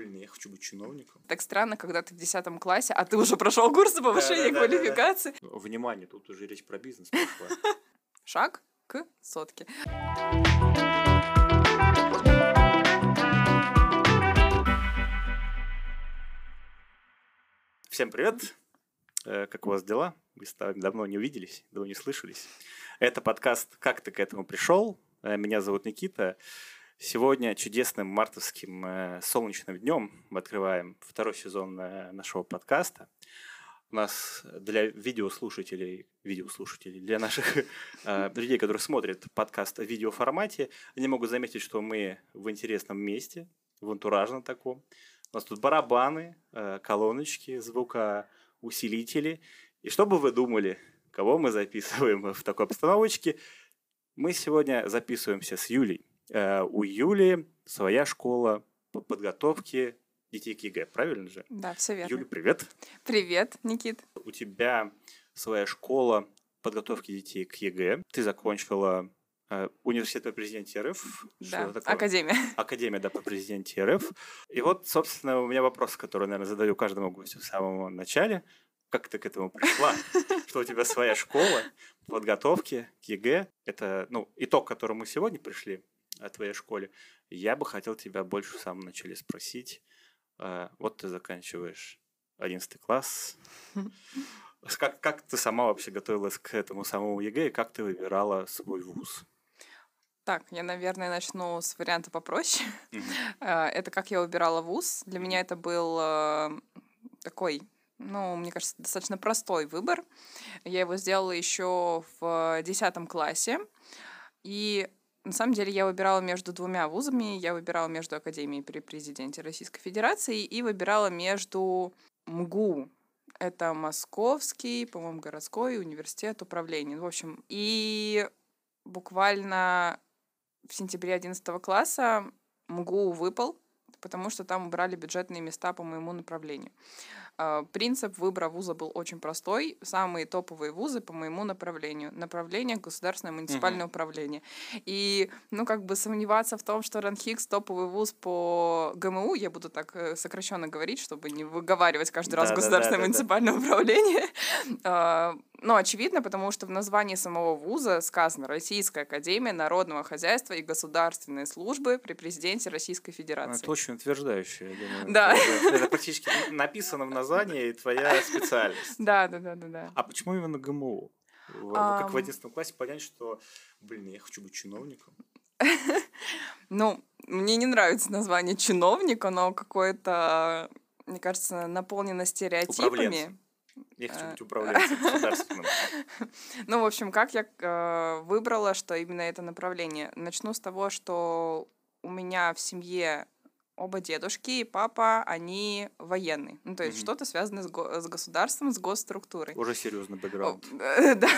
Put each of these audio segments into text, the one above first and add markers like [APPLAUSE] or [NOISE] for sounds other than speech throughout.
Блин, я хочу быть чиновником. Так странно, когда ты в 10 классе, а ты уже прошел курсы повышения квалификации. Внимание, тут уже речь про бизнес пошла. [LAUGHS] Шаг к сотке. Всем привет! Э, Как у вас дела? Мы с вами давно не увиделись, давно не слышались. Это подкаст «Как ты к этому пришел?». Э, Меня зовут Никита. Сегодня чудесным мартовским э, солнечным днем мы открываем второй сезон э, нашего подкаста. У нас для видеослушателей, видеослушателей, для наших [LAUGHS] э, людей, которые смотрят подкаст в видеоформате, они могут заметить, что мы в интересном месте, в антуражном таком. У нас тут барабаны, э, колоночки, звукоусилители. И что бы вы думали, кого мы записываем [LAUGHS] в такой обстановочке? Мы сегодня записываемся с Юлей. Э, У Юли своя школа по подготовке детей к ЕГЭ, правильно же? Да, все верно. Юля, привет. Привет, Никит. У тебя своя школа подготовки детей к ЕГЭ. Ты закончила э, университет при президенте РФ. Да? Академия. [LAUGHS] Академия, да, при президенте РФ. И вот, собственно, у меня вопрос, который, наверное, задаю каждому гостю в самом начале. Как ты к этому пришла? [LAUGHS] Что у тебя своя школа подготовки к ЕГЭ? Это, ну, итог, к которому мы сегодня пришли о твоей школе. Я бы хотел тебя больше в самом начале спросить. э, Вот ты заканчиваешь 11 класс. Как, как ты сама вообще готовилась к этому самому ЕГЭ и как ты выбирала свой вуз? Так, я, наверное, начну с варианта попроще. [LAUGHS] Э, Это как я выбирала вуз. Для меня это был э, такой, ну, мне кажется, достаточно простой выбор. Я его сделала еще в 10 классе. И на самом деле я выбирала между двумя вузами. Я выбирала между Академией при президенте Российской Федерации и выбирала между МГУ. Это Московский, по-моему, городской университет управления. В общем, и буквально в сентябре 11 класса МГУ выпал, потому что там убрали бюджетные места по моему направлению. А, Принцип выбора вуза был очень простой. Самые топовые вузы по моему направлению. Направление государственное муниципальное управление. И, ну, как бы сомневаться в том, что РАНХИКС топовый вуз по ГМУ, я буду так э, сокращенно говорить, чтобы не выговаривать каждый раз государственное Да-да-да-да-да. муниципальное управление. [LAUGHS] Ну, очевидно, потому что в названии самого вуза сказано «Российская академия народного хозяйства и государственной службы при президенте Российской Ну, Федерации». Это очень утверждающее, я думаю. Да. Это, это практически написано в названии и твоя [LAUGHS] специальность. Да, да, да, да, да. А почему именно ГМУ? В- Как в Ам. 11 классе понять, что, блин, я хочу быть чиновником? [LAUGHS] Ну, мне не нравится название чиновник, оно какое-то, мне кажется, наполнено стереотипами. Я хочу А. быть управленцем государственным. [LAUGHS] Ну, в общем, как я э, выбрала, что именно это направление? Начну с того, что у меня в семье оба дедушки и папа, они военные. Ну, то есть Мгм. что-то связанное с, го- с государством, с госструктурой. Уже серьезный бэкграунд. Э, [LAUGHS] Да.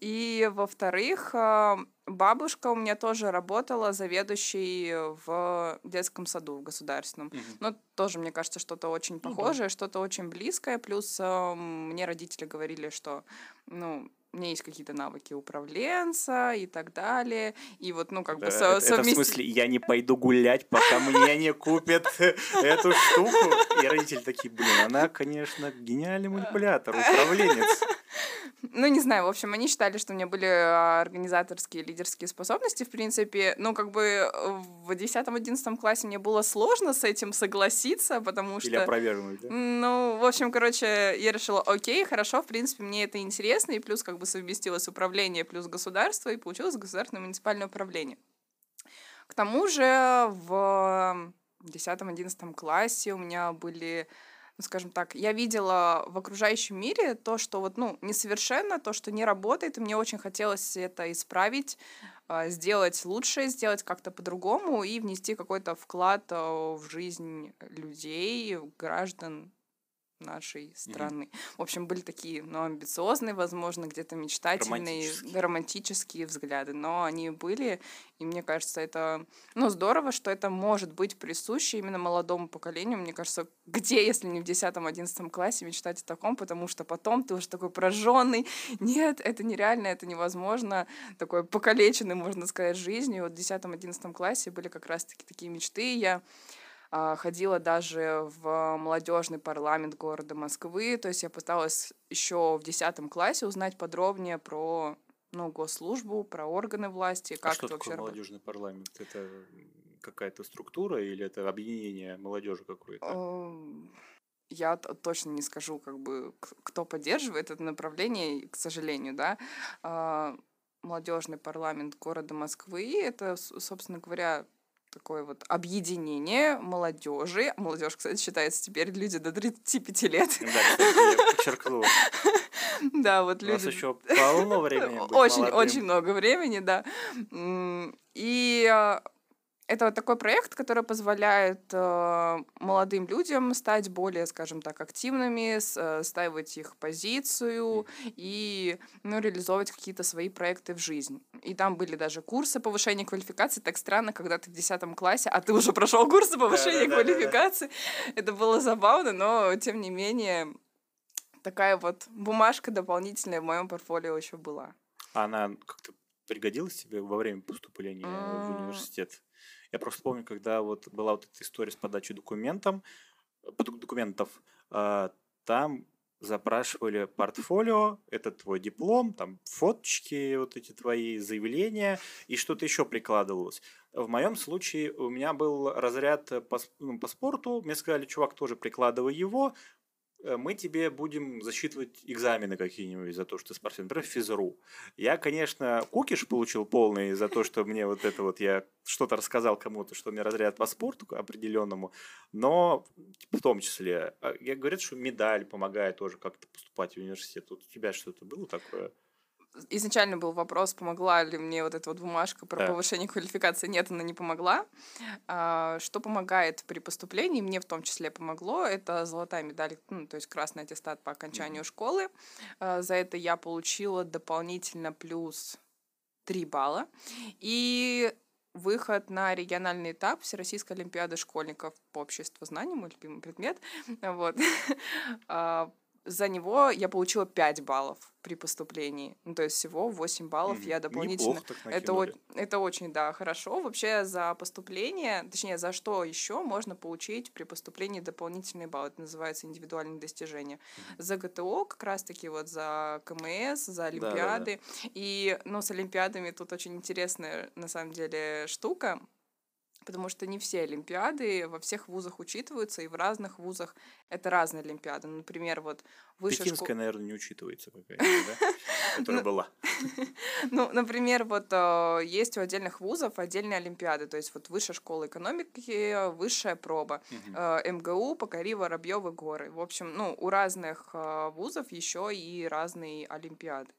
И, во-вторых, э, бабушка у меня тоже работала заведующей в детском саду в государственном. Ну, тоже, мне кажется, что-то очень Ну похожее, что-то очень близкое. Плюс э, мне родители говорили, что, ну, у меня есть какие-то навыки управленца и так далее. И вот, ну, как бы Да, со- это, это в совмести- смысле, я не пойду гулять, пока мне не купят [LAUGHS] эту штуку. И родители такие, блин, она, конечно, гениальный манипулятор, управленец. Ну, не знаю, в общем, они считали, что у меня были а, организаторские, лидерские способности, в принципе. Ну, как бы в 10-11 классе мне было сложно с этим согласиться, потому Или что... опровергнуть, да? Ну, в общем, короче, я решила, окей, хорошо, в принципе, мне это интересно, и плюс как бы совместилось управление плюс государство, и получилось государственное муниципальное управление. К тому же в 10-11 классе у меня были, ну, скажем так, я видела в окружающем мире то, что вот, ну, несовершенно, то, что не работает, и мне очень хотелось это исправить, а, сделать лучше, сделать как-то по-другому и внести какой-то вклад а, в жизнь людей, граждан нашей страны. В общем, были такие, ну, амбициозные, возможно, где-то мечтательные, Романтические. романтические взгляды, но они были, и мне кажется, это, ну, здорово, что это может быть присуще именно молодому поколению. Мне кажется, где, если не в 10-11 классе, мечтать о таком, потому что потом ты уже такой прожженный. Нет, это нереально, это невозможно. Такой покалеченный, можно сказать, жизнью. Вот в 10-11 классе были как раз-таки такие мечты. Я ходила даже в молодежный парламент города Москвы, то есть я пыталась еще в 10 классе узнать подробнее про ну, госслужбу, про органы власти, А как что это вообще такое работает. молодежный парламент? Это какая-то структура или это объединение молодежи какое-то? Эм, Я точно не скажу, как бы, кто поддерживает это направление, к сожалению, да. А, Молодежный парламент города Москвы это, собственно говоря, такое вот объединение молодежи. Молодежь, кстати, считается теперь люди до 35 лет. Да, кстати, я подчеркну. [LAUGHS] Да, вот У нас люди еще полно времени [LAUGHS] быть очень, молодым. очень много времени, да. И а, это вот такой проект, который позволяет э, молодым людям стать более, скажем так, активными, э, отстаивать их позицию и ну, реализовывать какие-то свои проекты в жизнь. И там были даже курсы повышения квалификации. Так странно, когда ты в 10 классе, а ты уже прошел курсы повышения Да-да-да-да-да. квалификации. Это было забавно, но тем не менее такая вот бумажка дополнительная в моем портфолио еще была. Она как-то пригодилась тебе во время поступления в университет? Я просто помню, когда вот была вот эта история с подачей документом, э, документов, а, там запрашивали портфолио, это твой диплом, там фоточки, вот эти твои заявления и что-то еще прикладывалось. В моем случае у меня был разряд э, по, ну, по спорту, мне сказали, чувак, тоже прикладывай его, э, мы тебе будем засчитывать экзамены какие-нибудь за то, что ты спортсмен, например, физру. Я, конечно, кукиш получил полный за то, что мне вот это вот, я что-то рассказал кому-то, что у меня разряд по спорту определенному, но в том числе, а, я говорят, что медаль помогает тоже как-то поступать в университет. Вот у тебя что-то было такое? Изначально был вопрос, помогла ли мне вот эта вот бумажка про Да. повышение квалификации. Нет, она не помогла. А, Что помогает при поступлении, мне в том числе помогло, это золотая медаль, ну, то есть красный аттестат по окончанию школы. А, За это я получила дополнительно плюс 3 балла. И выход на региональный этап Всероссийской Олимпиады школьников по обществу знаний, мой любимый предмет. Вот. [LAUGHS] За него я получила 5 баллов при поступлении. Ну, то есть всего 8 баллов Мгм. я дополнительно... Неплохо так Это, накинули. это очень, да, хорошо. Вообще за поступление, точнее, за что еще можно получить при поступлении дополнительные баллы. Это называется индивидуальные достижения. За ГТО как раз-таки вот за КМС, за Да-да-да. Олимпиады. И, ну, с Олимпиадами тут очень интересная, на самом деле, штука, потому что не все Олимпиады во всех вузах учитываются, и в разных вузах это разные Олимпиады. Например, вот высшая школа... Пекинская, наверное, не учитывается какая-то, да? [LAUGHS] Которая Ну, была. [LAUGHS] Ну, например, вот э, есть у отдельных вузов отдельные олимпиады, то есть вот высшая школа экономики, высшая проба, э, МГУ, Покори, Воробьевы горы. В общем, ну, у разных э, вузов еще и разные олимпиады.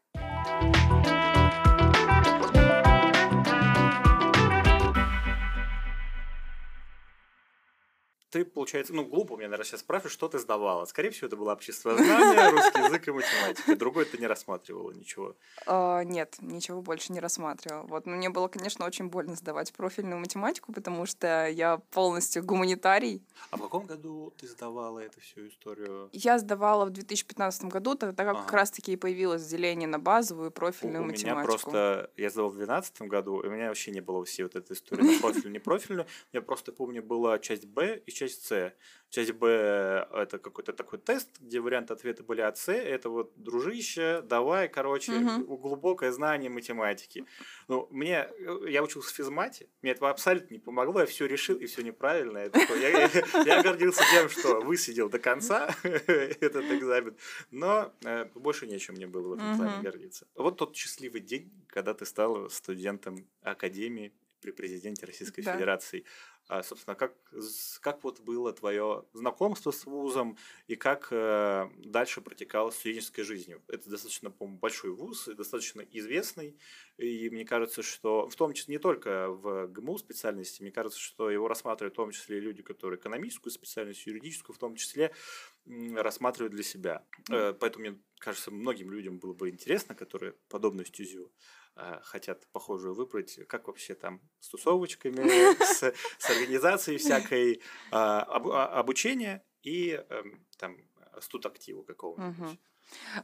Ты, получается, ну, глупо меня, наверное, сейчас спрашиваешь, что ты сдавала. Скорее всего, это было обществознание, русский язык и математика. Другой ты не рассматривала ничего. Э, нет, ничего больше не рассматривала. Вот мне было, конечно, очень больно сдавать профильную математику, потому что я полностью гуманитарий. А в каком году ты сдавала эту всю историю? Я сдавала в 2015 году, тогда как Ага. раз-таки и появилось деление на базовую и профильную у меня математику. просто... Я сдавал в 2012 году, и у меня вообще не было всей вот этой истории на профильную, не профильную. Я просто помню, была часть Б и часть С. Часть Б — это какой-то такой тест, где варианты ответа были А, С. Это вот, дружище, давай, короче, Мгм. глубокое знание математики. Ну, мне... Я учился в физмате, мне это абсолютно не помогло, я все решил, и все неправильно. Я, такой- я- я- я гордился тем, что высидел до конца [LAUGHS] этот экзамен, но э, больше нечем мне было в этом плане гордиться. Вот тот счастливый день, когда ты стала студентом Академии при президенте Российской Да. Федерации. А, собственно, как, как вот было твое знакомство с вузом и как э, дальше протекала студенческая жизнь? Это достаточно, по-моему, большой вуз, достаточно известный, и мне кажется, что в том числе не только в ГМУ специальности, мне кажется, что его рассматривают в том числе люди, которые экономическую специальность, юридическую в том числе рассматривают для себя. Э, Поэтому, мне кажется, многим людям было бы интересно, которые подобную стезю хотят похожую выбрать, как вообще там с тусовочками, [LAUGHS] с, с организацией всякой а, а, обучения и эм, там студактива какого-нибудь.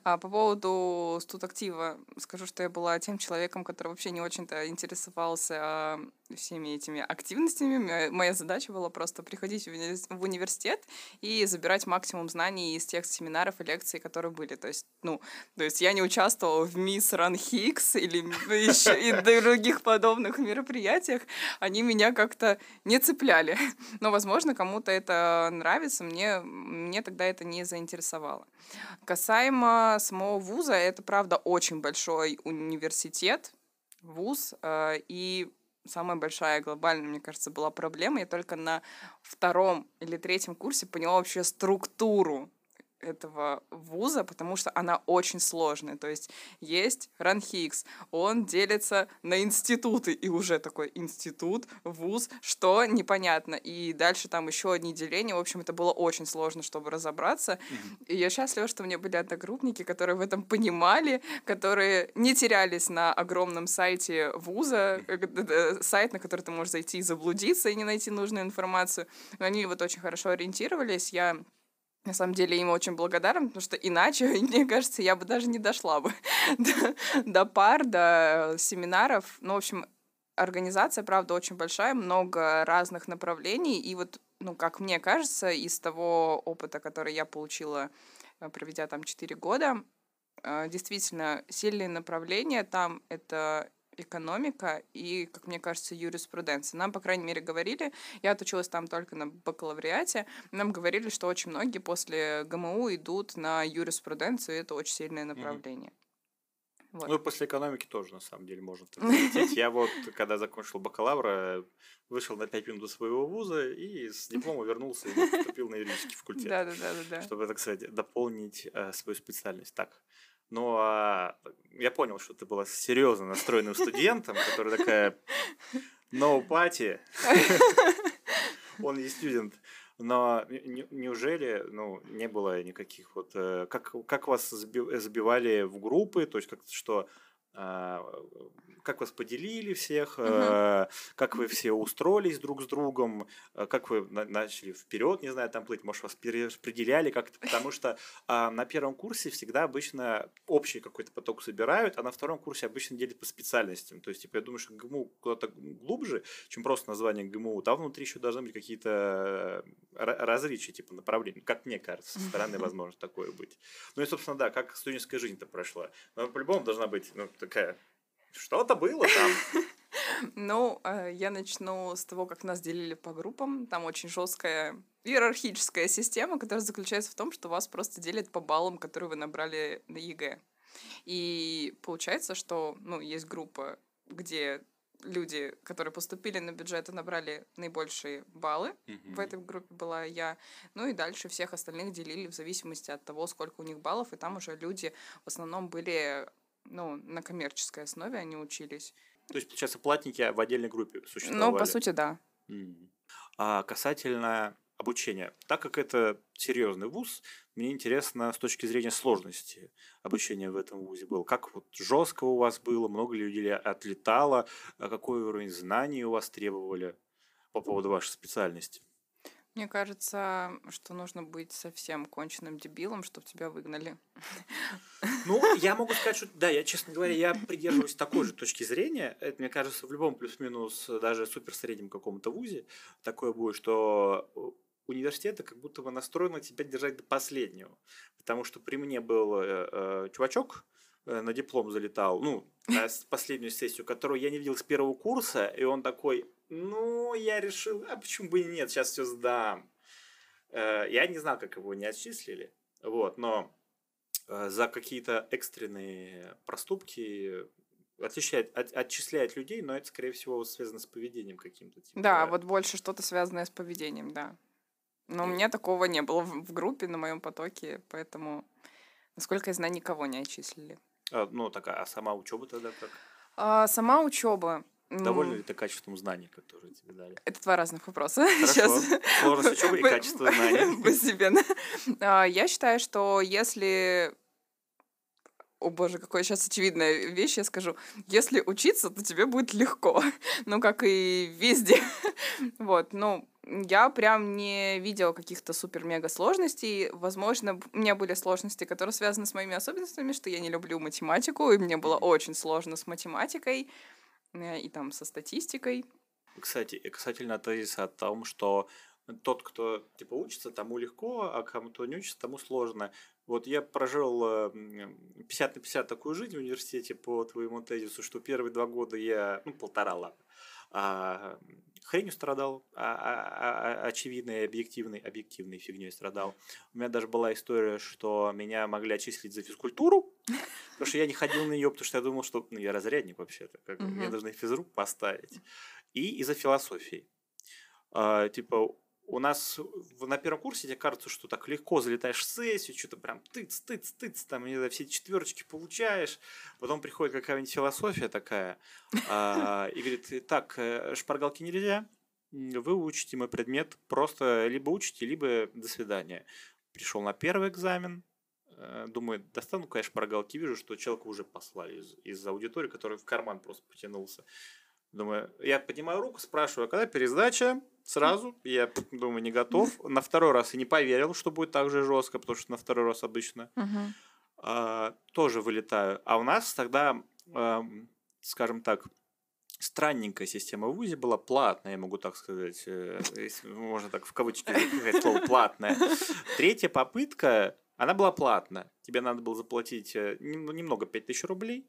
А по поводу студактива скажу, что я была тем человеком, который вообще не очень-то интересовался а, всеми этими активностями. Моя задача была просто приходить в университет и забирать максимум знаний из тех семинаров и лекций, которые были. То есть, ну, то есть я не участвовала в Мисс Ран Хикс или еще и других подобных мероприятиях. Они меня как-то не цепляли. Но, возможно, кому-то это нравится, мне, мне тогда это не заинтересовало. Касаемо самого вуза, это, правда, очень большой университет, вуз, э, и самая большая глобальная, мне кажется, была проблема. Я только на втором или третьем курсе поняла вообще структуру этого вуза, потому что она очень сложная. То есть есть Ранхикс, он делится на институты, и уже такой институт, вуз, что непонятно. И дальше там еще одни деления. В общем, это было очень сложно, чтобы разобраться. Mm-hmm. И я счастлива, что у меня были одногруппники, которые в этом понимали, которые не терялись на огромном сайте вуза, mm-hmm. сайт, на который ты можешь зайти и заблудиться, и не найти нужную информацию. Но они вот очень хорошо ориентировались. Я на самом деле им очень благодарна, потому что иначе, [LAUGHS] мне кажется, я бы даже не дошла бы [LAUGHS] до, до пар, до семинаров. Ну, в общем, организация, правда, очень большая, много разных направлений. И вот, ну, как мне кажется, из того опыта, который я получила, э, проведя там 4 года, э, действительно, сильные направления там — это экономика и, как мне кажется, юриспруденция. Нам, по крайней мере, говорили, я отучилась там только на бакалавриате, нам говорили, что очень многие после ГМУ идут на юриспруденцию, и это очень сильное направление. Вот. Ну, после экономики тоже, на самом деле, можно залететь. Я вот, когда закончил бакалавра, вышел на 5 минут до своего вуза и с диплома вернулся и поступил на юридический факультет. Да, да, да, да. Чтобы, так сказать, дополнить э, свою специальность. Так, но а, я понял, что ты была серьезно настроенным студентом, который такая no party, он не студент. Но неужели ну, не было никаких вот... Э, как, как вас забивали в группы? То есть, как что как вас поделили всех, угу. как вы все устроились друг с другом, э, как вы начали вперед, не знаю, там плыть, может, вас перераспределяли как-то, потому что а, на первом курсе всегда обычно общий какой-то поток собирают, а на втором курсе обычно делят по специальностям. То есть, типа, я думаю, что ГМУ куда-то глубже, чем просто название ГМУ. Там внутри еще должны быть какие-то э, различия, типа, направлений. Как мне кажется, со стороны [LAUGHS] возможно такое быть. Ну и, собственно, да, как студенческая жизнь-то прошла. Но по-любому должна быть, ну, такая что-то было там. [LAUGHS] Ну, э, я начну с того, как нас делили по группам. Там очень жесткая иерархическая система, которая заключается в том, что вас просто делят по баллам, которые вы набрали на ЕГЭ. И получается, что ну, есть группа, где люди, которые поступили на бюджет и набрали наибольшие баллы. Mm-hmm. В этой группе была я. Ну и дальше всех остальных делили в зависимости от того, сколько у них баллов. И там уже люди в основном были ну, на коммерческой основе они учились. То есть, получается, платники в отдельной группе существовали? Ну, по сути, да. Mm. А касательно обучения, так как это серьезный вуз, мне интересно с точки зрения сложности обучения в этом вузе было. Как вот жестко у вас было, много ли людей отлетало, а какой уровень знаний у вас требовали по поводу вашей специальности? Мне кажется, что нужно быть совсем конченным дебилом, чтобы тебя выгнали. Ну, я могу сказать, что да, я, честно говоря, я придерживаюсь такой же точки зрения. Это, мне кажется, в любом плюс-минус, даже суперсреднем каком-то вузе такое будет, что университеты как будто бы настроены тебя держать до последнего. Потому что при мне был э, э, чувачок, э, на диплом залетал, ну, на последнюю сессию, которую я не видел с первого курса, и он такой, ну, я решил, а почему бы и нет, сейчас все сдам. Э, я не знал, как его не отчислили, вот, но э, за какие-то экстренные проступки отчисляет, от, отчисляет людей, но это, скорее всего, связано с поведением каким-то. Типа, да, вот больше что-то связанное с поведением, да. Но у меня такого не было в, в группе, на моем потоке, поэтому, насколько я знаю, никого не отчислили. А, ну, такая, а сама учеба тогда как? А, сама учеба. Довольна ли ты качеством знаний, которые тебе дали? Это два разных вопроса. [LAUGHS] Хорошо. Сейчас. Сложность учебы и качество знаний. [LAUGHS] Постепенно. А, я считаю, что если о боже, какая сейчас очевидная вещь, я скажу. Если учиться, то тебе будет легко. [LAUGHS] ну, как и везде. вот, ну, я прям не видела каких-то супер-мега сложностей. Возможно, у меня были сложности, которые связаны с моими особенностями, что я не люблю математику, и мне было очень сложно с математикой и там со статистикой. Кстати, касательно тезиса о том, что тот, кто типа учится, тому легко, а кому-то не учится, тому сложно. Вот я прожил 50 на 50 такую жизнь в университете по твоему тезису, что первые два года я, ну, полтора, ладно, а, хренью страдал, а, а, а, очевидной, объективной, объективной фигней страдал. У меня даже была история, что меня могли отчислить за физкультуру, потому что я не ходил на нее, потому что я думал, что ну, я разрядник вообще-то, как uh-huh. мне должны физрук поставить. И из-за философии. А, типа, у нас на первом курсе тебе кажется, что так легко залетаешь в сессию, что-то прям тыц, тыц, тыц, там, не знаю, все четверочки получаешь, потом приходит какая-нибудь философия такая, [LAUGHS] а, и говорит, так, э, шпаргалки нельзя, вы учите мой предмет, просто либо учите, либо до свидания. Пришел на первый экзамен, э, думаю, достану, конечно, шпаргалки, вижу, что человека уже послали из, из аудитории, который в карман просто потянулся. Думаю, я поднимаю руку, спрашиваю, а когда пересдача? Сразу. Я думаю, не готов. На второй раз я не поверил, что будет так же жестко, потому что на второй раз обычно uh-huh. а, тоже вылетаю. А у нас тогда, а, скажем так, странненькая система в ВУЗе была платная, я могу так сказать, э, если можно так в кавычки сказать слово платная. Третья попытка, она была платная. Тебе надо было заплатить э, немного 5000 рублей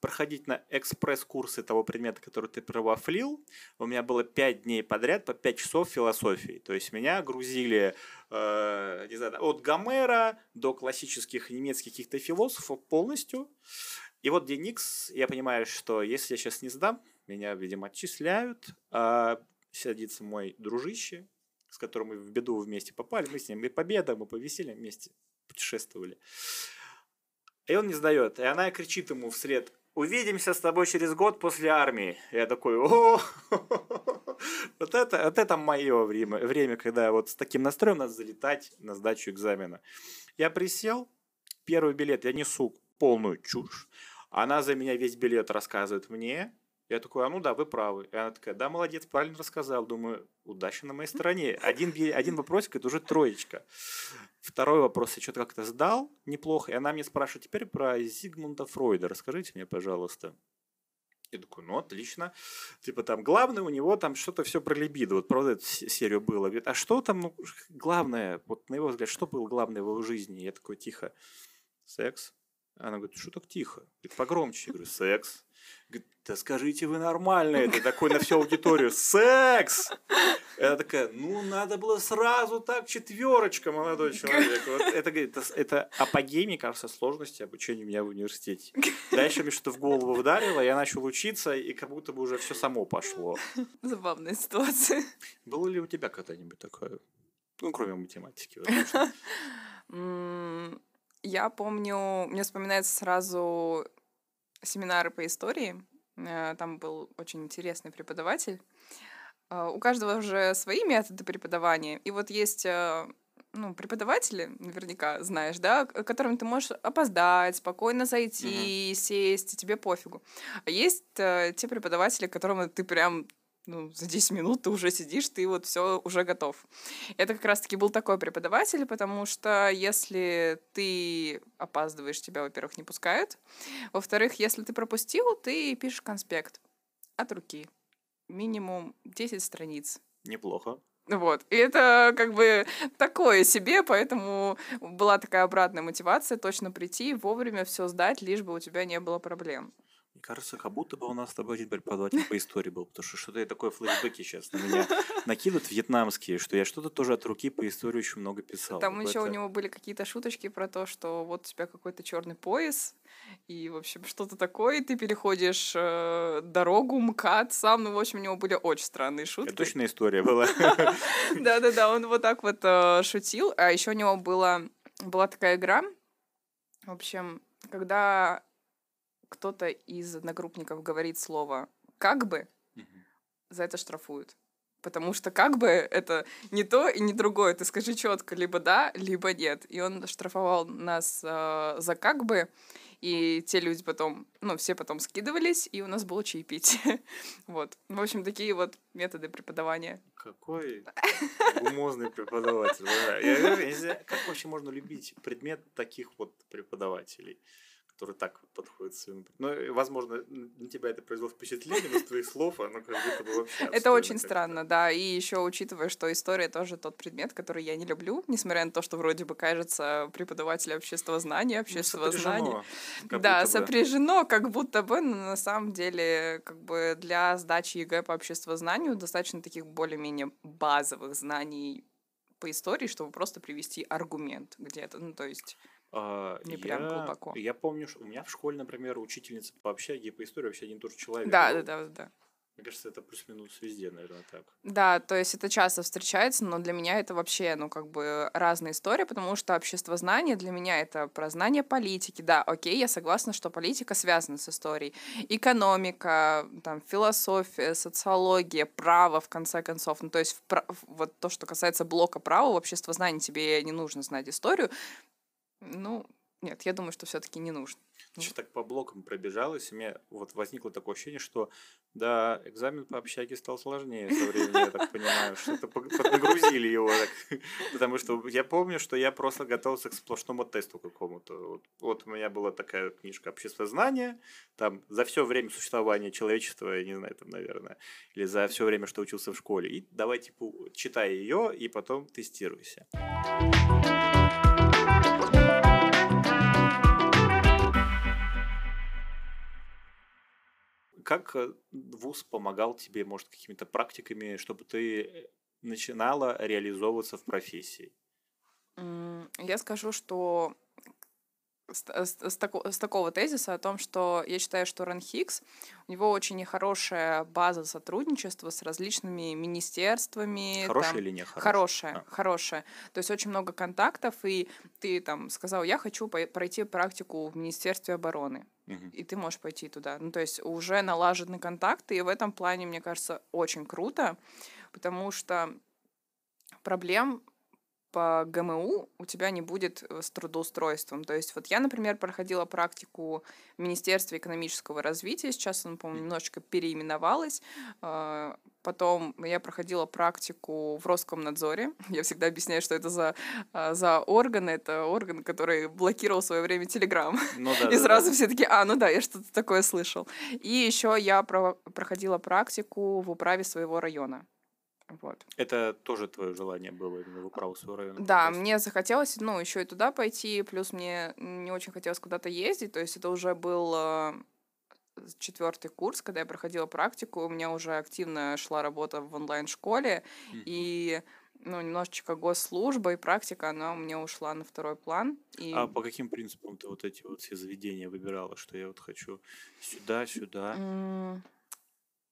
проходить на экспресс-курсы того предмета, который ты провафлил. У меня было 5 дней подряд по 5 часов философии. То есть меня грузили э, не знаю, от Гомера до классических немецких каких-то философов полностью. И вот день X, я понимаю, что если я сейчас не сдам, меня, видимо, отчисляют, а садится мой дружище, с которым мы в беду вместе попали, мы с ним и победа, мы по вместе путешествовали. И он не сдает. И она кричит ему вслед, увидимся с тобой через год после армии. Я такой, о, [LAUGHS] вот это, вот это мое время, время, когда вот с таким настроем надо залетать на сдачу экзамена. Я присел, первый билет, я несу полную чушь. Она за меня весь билет рассказывает мне, я такой, а ну да, вы правы. И она такая, да, молодец, правильно рассказал. Думаю, удача на моей стороне. Один, один вопросик, это уже троечка. Второй вопрос я что-то как-то сдал неплохо. И она мне спрашивает теперь про Зигмунда Фройда. Расскажите мне, пожалуйста. Я такой, ну, отлично. Типа там, главное у него там что-то все про либидо. Вот правда эту серию было. Говорит, а что там, ну, главное, вот на его взгляд, что было главное в его жизни? Я такой, тихо, секс. Она говорит, что так тихо? Говорит, погромче. Я говорю, секс. Да скажите вы нормально, это такой на всю аудиторию, секс! Это такая, ну, надо было сразу так, четверочка, молодой человек. Вот это, это, это апогей, мне кажется, сложности обучения у меня в университете. Дальше мне что-то в голову ударило, я начал учиться, и как будто бы уже все само пошло. Забавная ситуация. Было ли у тебя когда-нибудь такое? Ну, кроме математики. Я помню, мне вспоминается сразу семинары по истории. Э, там был очень интересный преподаватель. Э, у каждого уже свои методы преподавания. И вот есть э, ну, преподаватели, наверняка знаешь, да, которым ты можешь опоздать, спокойно зайти, угу. сесть, и тебе пофигу. А есть э, те преподаватели, которым ты прям ну, за 10 минут ты уже сидишь, ты вот все уже готов. Это как раз-таки был такой преподаватель, потому что если ты опаздываешь, тебя, во-первых, не пускают. Во-вторых, если ты пропустил, ты пишешь конспект от руки. Минимум 10 страниц. Неплохо. Вот. И это как бы такое себе, поэтому была такая обратная мотивация точно прийти, вовремя все сдать, лишь бы у тебя не было проблем. Мне кажется, как будто бы у нас с тобой один преподаватель по истории был, потому что что-то такое флешбеки сейчас на меня накидывают вьетнамские, что я что-то тоже от руки по истории очень много писал. Там еще у него были какие-то шуточки про то, что вот у тебя какой-то черный пояс, и, в общем, что-то такое, ты переходишь э, дорогу, МКАД сам, ну, в общем, у него были очень странные шутки. Это точная история была. [LAUGHS] Да-да-да, он вот так вот э, шутил, а еще у него была, была такая игра, в общем, когда кто-то из одногруппников говорит слово «как бы», за это штрафуют. Потому что как бы это не то и не другое. Ты скажи четко либо да, либо нет. И он штрафовал нас э, за как бы. и те люди потом, ну, все потом скидывались, и у нас было чаепитие. [LAUGHS] вот. В общем, такие вот методы преподавания. Какой гумозный преподаватель. Я, я как вообще можно любить предмет таких вот преподавателей? Который так подходит к своему. Ну, возможно, на тебя это произвело впечатление, но с твоих слов оно как будто бы вообще... Это очень странно, да. И еще учитывая, что история тоже тот предмет, который я не люблю, несмотря на то, что вроде бы кажется преподаватель обществознания, обществознания. Ну, да, сопряжено, как будто бы, но на самом деле, как бы для сдачи ЕГЭ по обществознанию достаточно таких более-менее базовых знаний по истории, чтобы просто привести аргумент где-то. Ну, то есть а, Не прям я, глубоко. Я помню, что у меня в школе, например, учительница по общаге и по истории вообще один и тот же человек. Да, да, да, да. Мне кажется, это плюс-минус везде, наверное, так. Да, то есть это часто встречается, но для меня это вообще, ну, как бы разная история, потому что общество знания для меня это про знание политики. Да, окей, я согласна, что политика связана с историей. Экономика, там, философия, социология, право, в конце концов. Ну, то есть в, вот то, что касается блока права, в общество знания тебе не нужно знать историю, ну, нет, я думаю, что все-таки не нужно. Еще так по блокам пробежалось, и меня вот возникло такое ощущение, что да, экзамен по общаге стал сложнее со временем, я так понимаю, что-то поднагрузили его. Так. [LAUGHS] Потому что я помню, что я просто готовился к сплошному тесту какому-то. Вот, вот у меня была такая книжка «Общество знания», там за все время существования человечества, я не знаю, там, наверное, или за все время, что учился в школе. И давай, типа, читай ее, и потом тестируйся. Как э, ВУЗ помогал тебе, может, какими-то практиками, чтобы ты э, начинала реализовываться в профессии? Я скажу, что с, с, с, тако, с такого тезиса о том, что я считаю, что Рен Хикс, у него очень хорошая база сотрудничества с различными министерствами. Хорошая там, или не хорошая? Хорошая, а. хорошая. То есть очень много контактов, и ты там сказал, я хочу пройти практику в Министерстве обороны. И ты можешь пойти туда. Ну, то есть уже налажены контакты, и в этом плане, мне кажется, очень круто, потому что проблем по ГМУ у тебя не будет э, с трудоустройством. То есть вот я, например, проходила практику в Министерстве экономического развития, сейчас она, по-моему, немножечко переименовалась. А, потом я проходила практику в Роскомнадзоре. [LAUGHS] Я всегда объясняю, что это за, а, за орган. Это орган, который блокировал в свое время Телеграм. Ну, [LAUGHS] да, И да, сразу да. все таки а, ну да, я что-то такое слышал. И еще я про проходила практику в управе своего района. Вот. Это тоже твое желание было именно в управу своего района? Да, попасть. мне захотелось, ну, еще и туда пойти, плюс мне не очень хотелось куда-то ездить, то есть это уже был э, четвертый курс, когда я проходила практику, у меня уже активно шла работа в онлайн-школе, mm-hmm. и ну, немножечко госслужба и практика, она у меня ушла на второй план. И... А по каким принципам ты вот эти вот все заведения выбирала, что я вот хочу сюда, сюда? Mm.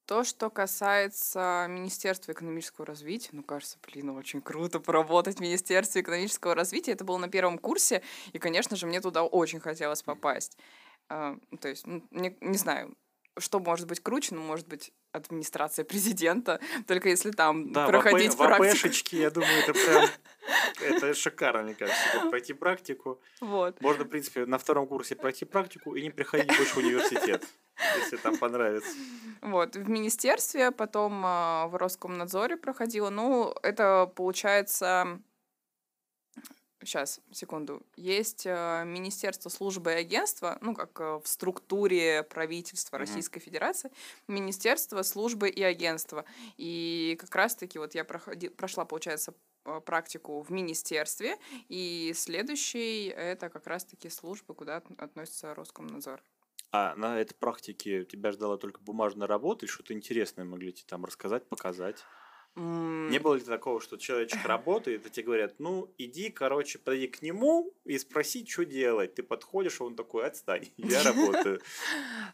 То, что касается Министерства экономического развития, ну, кажется, блин, очень круто поработать в Министерстве экономического развития. Это было на первом курсе, и, конечно же, мне туда очень хотелось попасть. Uh, то есть, не, не знаю, что может быть круче, ну, может быть, администрация президента, [LAUGHS] только если там да, проходить в практику. я думаю, это прям [LAUGHS] это шикарно, мне кажется, пройти практику. Вот. Можно, в принципе, на втором курсе пройти практику и не приходить больше в университет, [LAUGHS] если там понравится. Вот, в министерстве, потом э, в Роскомнадзоре проходила. Ну, это получается сейчас, секунду, есть э, Министерство службы и агентства, ну, как э, в структуре правительства Российской mm-hmm. Федерации, Министерство службы и агентства. И как раз-таки вот я проходи, прошла, получается, э, практику в министерстве, и следующий это как раз-таки службы, куда относится Роскомнадзор. А на этой практике тебя ждала только бумажная работа, или что-то интересное могли тебе там рассказать, показать? Не было ли такого, что человечек [LAUGHS] работает, и тебе говорят, ну, иди, короче, подойди к нему и спроси, что делать. Ты подходишь, а он такой, отстань, [LAUGHS] я работаю. [LAUGHS]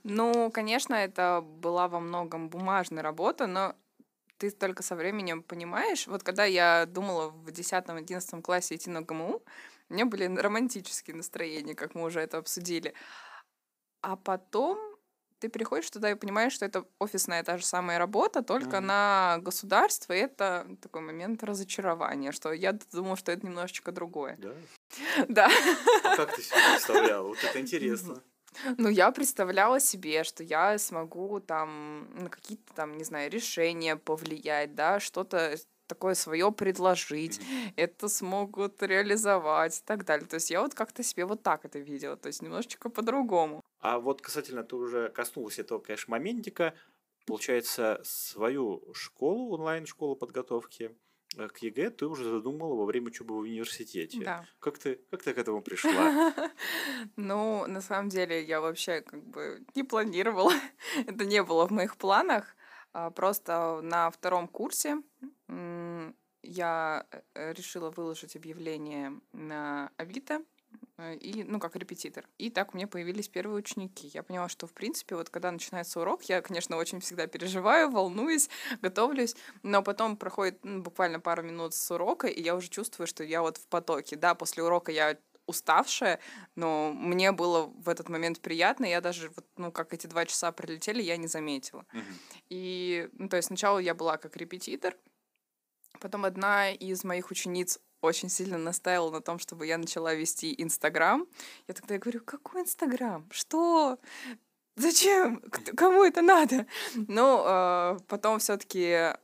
Ну, конечно, это была во многом бумажная работа, но ты только со временем понимаешь, вот когда я думала в 10-11 классе идти на ГМУ, у меня были романтические настроения, как мы уже это обсудили. А потом ты приходишь туда и понимаешь, что это офисная та же самая работа, только mm. на государство, и это такой момент разочарования, что я думала, что это немножечко другое. Да? [LAUGHS] Да. А как ты себе представляла? Вот это [LAUGHS] интересно. Ну, я представляла себе, что я смогу там на какие-то там, не знаю, решения повлиять, да, что-то такое свое предложить, mm-hmm. это смогут реализовать и так далее. То есть я вот как-то себе вот так это видела, то есть немножечко по-другому. А вот касательно, ты уже коснулась этого, конечно, моментика, получается, свою школу, онлайн-школу подготовки, Э, к ЕГЭ ты уже задумала во время учебы в университете. Да. Как ты, как ты к этому пришла? [LAUGHS] Ну, на самом деле, я вообще как бы не планировала. [LAUGHS] Это не было в моих планах. А просто на втором курсе я э, решила выложить объявление на Авито Э, и, ну, как репетитор. И так у меня появились первые ученики. Я поняла, что, в принципе, вот когда начинается урок, я, конечно, очень всегда переживаю, волнуюсь, готовлюсь, но потом проходит ну, буквально пару минут с урока, и я уже чувствую, что я вот в потоке. Да, после урока я уставшая, но мне было в этот момент приятно, я даже, вот, ну, как эти два часа пролетели, я не заметила. Uh-huh. И, ну, то есть сначала я была как репетитор, потом одна из моих учениц очень сильно настаивал на том, чтобы я начала вести Инстаграм. Я тогда говорю, какой Инстаграм? Что? Зачем? Кому это надо? Ну, э, потом все-таки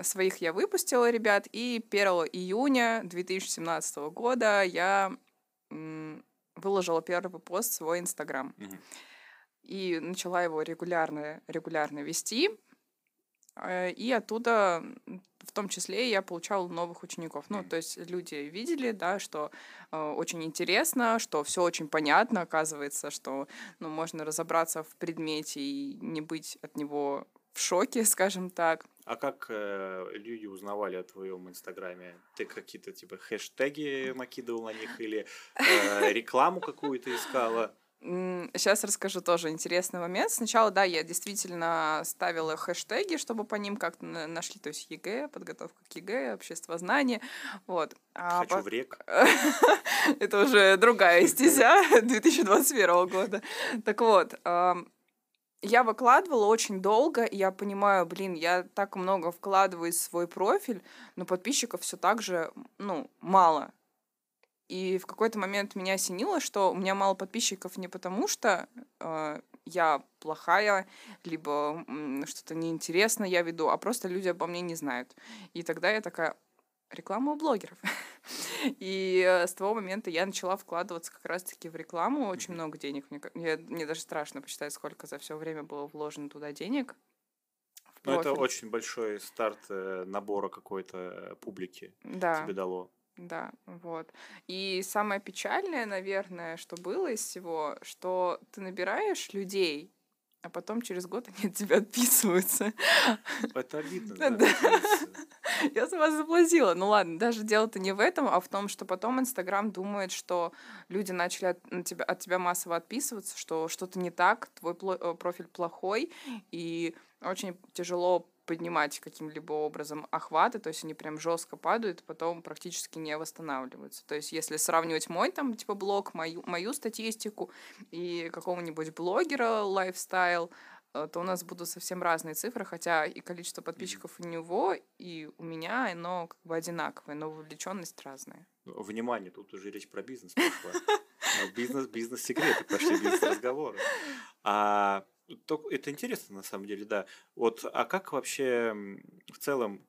своих я выпустила, ребят, и 1 июня 2017 года я выложила первый пост в свой Инстаграм. И начала его регулярно, регулярно вести. Э, и оттуда в том числе я получала новых учеников. Ну, то есть люди видели, да, что э, очень интересно, что все очень понятно, оказывается, что ну, можно разобраться в предмете и не быть от него в шоке, [LAUGHS] скажем так. А как э, люди узнавали о твоем инстаграме? Ты какие-то типа хэштеги накидывала на них или [LAUGHS] э, рекламу какую-то искала? Сейчас расскажу тоже интересный момент. Сначала, да, я действительно ставила хэштеги, чтобы по ним как-то нашли, то есть ЕГЭ, подготовка к ЕГЭ, обществознание, вот. А Хочу по... в рек. [LAUGHS] Это уже другая стезя [LAUGHS] 2021 года. Так вот, я выкладывала очень долго, и я понимаю, блин, я так много вкладываю в свой профиль, но подписчиков все так же, ну, мало. И в какой-то момент меня осенило, что у меня мало подписчиков не потому, что э, я плохая, либо э, что-то неинтересно я веду, а просто люди обо мне не знают. И тогда я такая, реклама у блогеров. [LAUGHS] И э, с того момента я начала вкладываться как раз-таки в рекламу очень много денег. Мне, мне, мне даже страшно посчитать, сколько за все время было вложено туда денег. Ну, это очень большой старт э, набора какой-то публики да. тебе дало. Да, вот. И самое печальное, наверное, что было из всего, что ты набираешь людей, а потом через год они [LAUGHS] от тебя отписываются. Это обидно, да. Я сама заплатила. Ну ладно, даже дело-то не в этом, а в том, что потом Инстаграм думает, что люди начали от тебя, от тебя массово отписываться, что что-то не так, твой э, профиль плохой, и очень тяжело поднимать каким-либо образом охваты, то есть они прям жестко падают, потом практически не восстанавливаются. То есть если сравнивать мой там типа блог, мою, мою статистику и какого-нибудь блогера лайфстайл, э, то у нас будут совсем разные цифры, хотя и количество подписчиков у него, и у меня, оно как бы одинаковое, но вовлеченность разная. Ну, внимание, тут уже речь про бизнес пошла. [LAUGHS] Бизнес, бизнес-секреты пошли, бизнес-разговоры. А это интересно, на самом деле, да. Вот, а как вообще в целом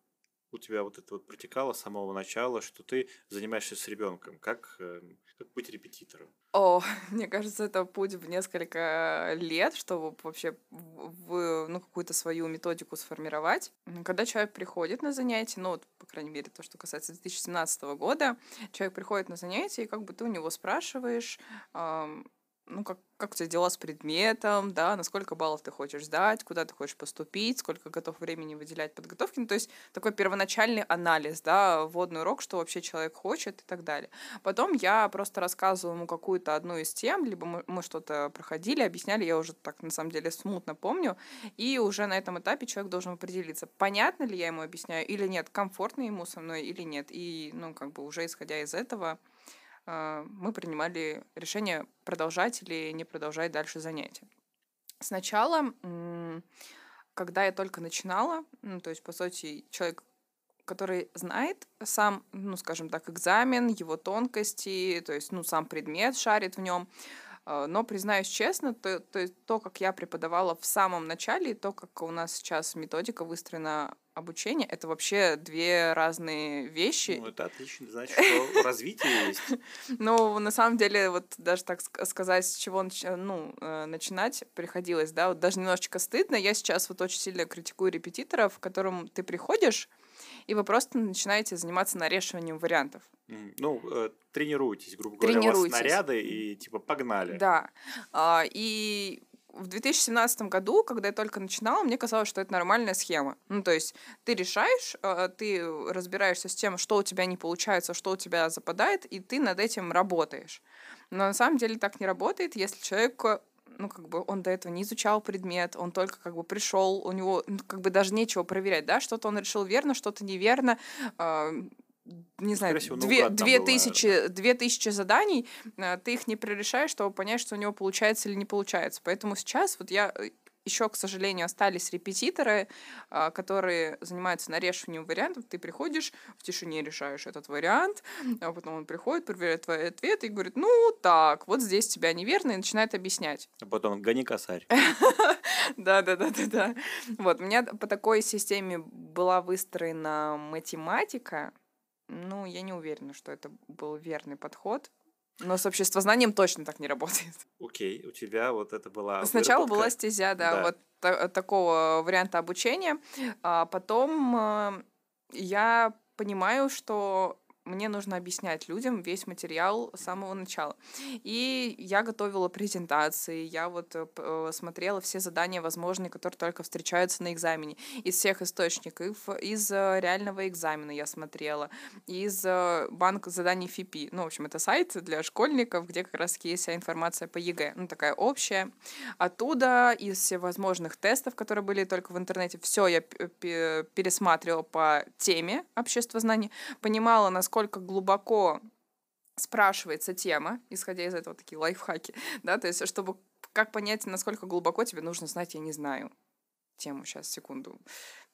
у тебя вот это вот протекало с самого начала, что ты занимаешься с ребенком? Как, эм, как быть репетитором? О, [LAUGHS] мне кажется, это путь в несколько лет, чтобы вообще в, ну, какую-то свою методику сформировать. Когда человек приходит на занятия, ну, вот, по крайней мере, то, что касается 2017 года, человек приходит на занятия, и как бы ты у него спрашиваешь, эм, ну, как, как у тебя дела с предметом, да, на сколько баллов ты хочешь сдать, куда ты хочешь поступить, сколько готов времени выделять подготовке. Ну, то есть такой первоначальный анализ, да, вводный урок, что вообще человек хочет и так далее. Потом я просто рассказываю ему какую-то одну из тем, либо мы, мы что-то проходили, объясняли, я уже так, на самом деле, смутно помню, и уже на этом этапе человек должен определиться, понятно ли я ему объясняю или нет, комфортно ему со мной или нет. И, ну, как бы уже исходя из этого, мы принимали решение продолжать или не продолжать дальше занятия. Сначала, когда я только начинала, ну, то есть, по сути, человек, который знает сам, ну, скажем так, экзамен, его тонкости, то есть, ну, сам предмет шарит в нем, А, но, признаюсь честно, то, то, то, как я преподавала в самом начале, и то, как у нас сейчас методика выстроена обучение, это вообще две разные вещи. Ну, это отлично, значит, что развитие есть. [LAUGHS] Ну, на самом деле, вот даже так сказать, с чего ну, э, начинать приходилось, да, вот даже немножечко стыдно. Я сейчас вот очень сильно критикую репетиторов, к которым ты приходишь, и вы просто начинаете заниматься нарешиванием вариантов. Ну, э, тренируйтесь, грубо говоря, у вас снаряды и типа погнали. Да. А, и в 2017 году, когда я только начинала, мне казалось, что это нормальная схема. Ну, то есть ты решаешь, а, ты разбираешься с тем, что у тебя не получается, что у тебя западает, и ты над этим работаешь. Но на самом деле так не работает, если человек ну, как бы он до этого не изучал предмет, он только как бы пришел, у него ну, как бы даже нечего проверять, да, что-то он решил верно, что-то неверно, э, не знаю, всего, две, две, тысячи, две тысячи заданий, э, ты их не прорешаешь, чтобы понять, что у него получается или не получается. Поэтому сейчас вот я э, еще, к сожалению, остались репетиторы, а, которые занимаются нарешиванием вариантов. Ты приходишь, в тишине решаешь этот вариант, а потом он приходит, проверяет твои ответы и говорит, ну так, вот здесь тебя неверно, и начинает объяснять. А потом гони косарь. [LAUGHS] Да-да-да-да-да. Вот, у меня по такой системе была выстроена математика, ну, я не уверена, что это был верный подход, но с обществознанием точно так не работает. [LAUGHS] Окей, у тебя вот это была Сначала выработка. была стезя, да, да. вот та- такого варианта обучения. А потом э, я понимаю, что мне нужно объяснять людям весь материал с самого начала. И я готовила презентации, я вот э, э, смотрела все задания возможные, которые только встречаются на экзамене. Из всех источников, из э, реального экзамена я смотрела, из банка заданий ФИПИ. Ну, в общем, это сайт для школьников, где как раз есть вся информация по ЕГЭ. Ну, такая общая. Оттуда, из всевозможных тестов, которые были только в интернете, все я пересматривала по теме обществознания, понимала, насколько насколько глубоко спрашивается тема, исходя из этого такие лайфхаки, [LAUGHS] да, то есть чтобы как понять, насколько глубоко тебе нужно знать, я не знаю тему сейчас, секунду.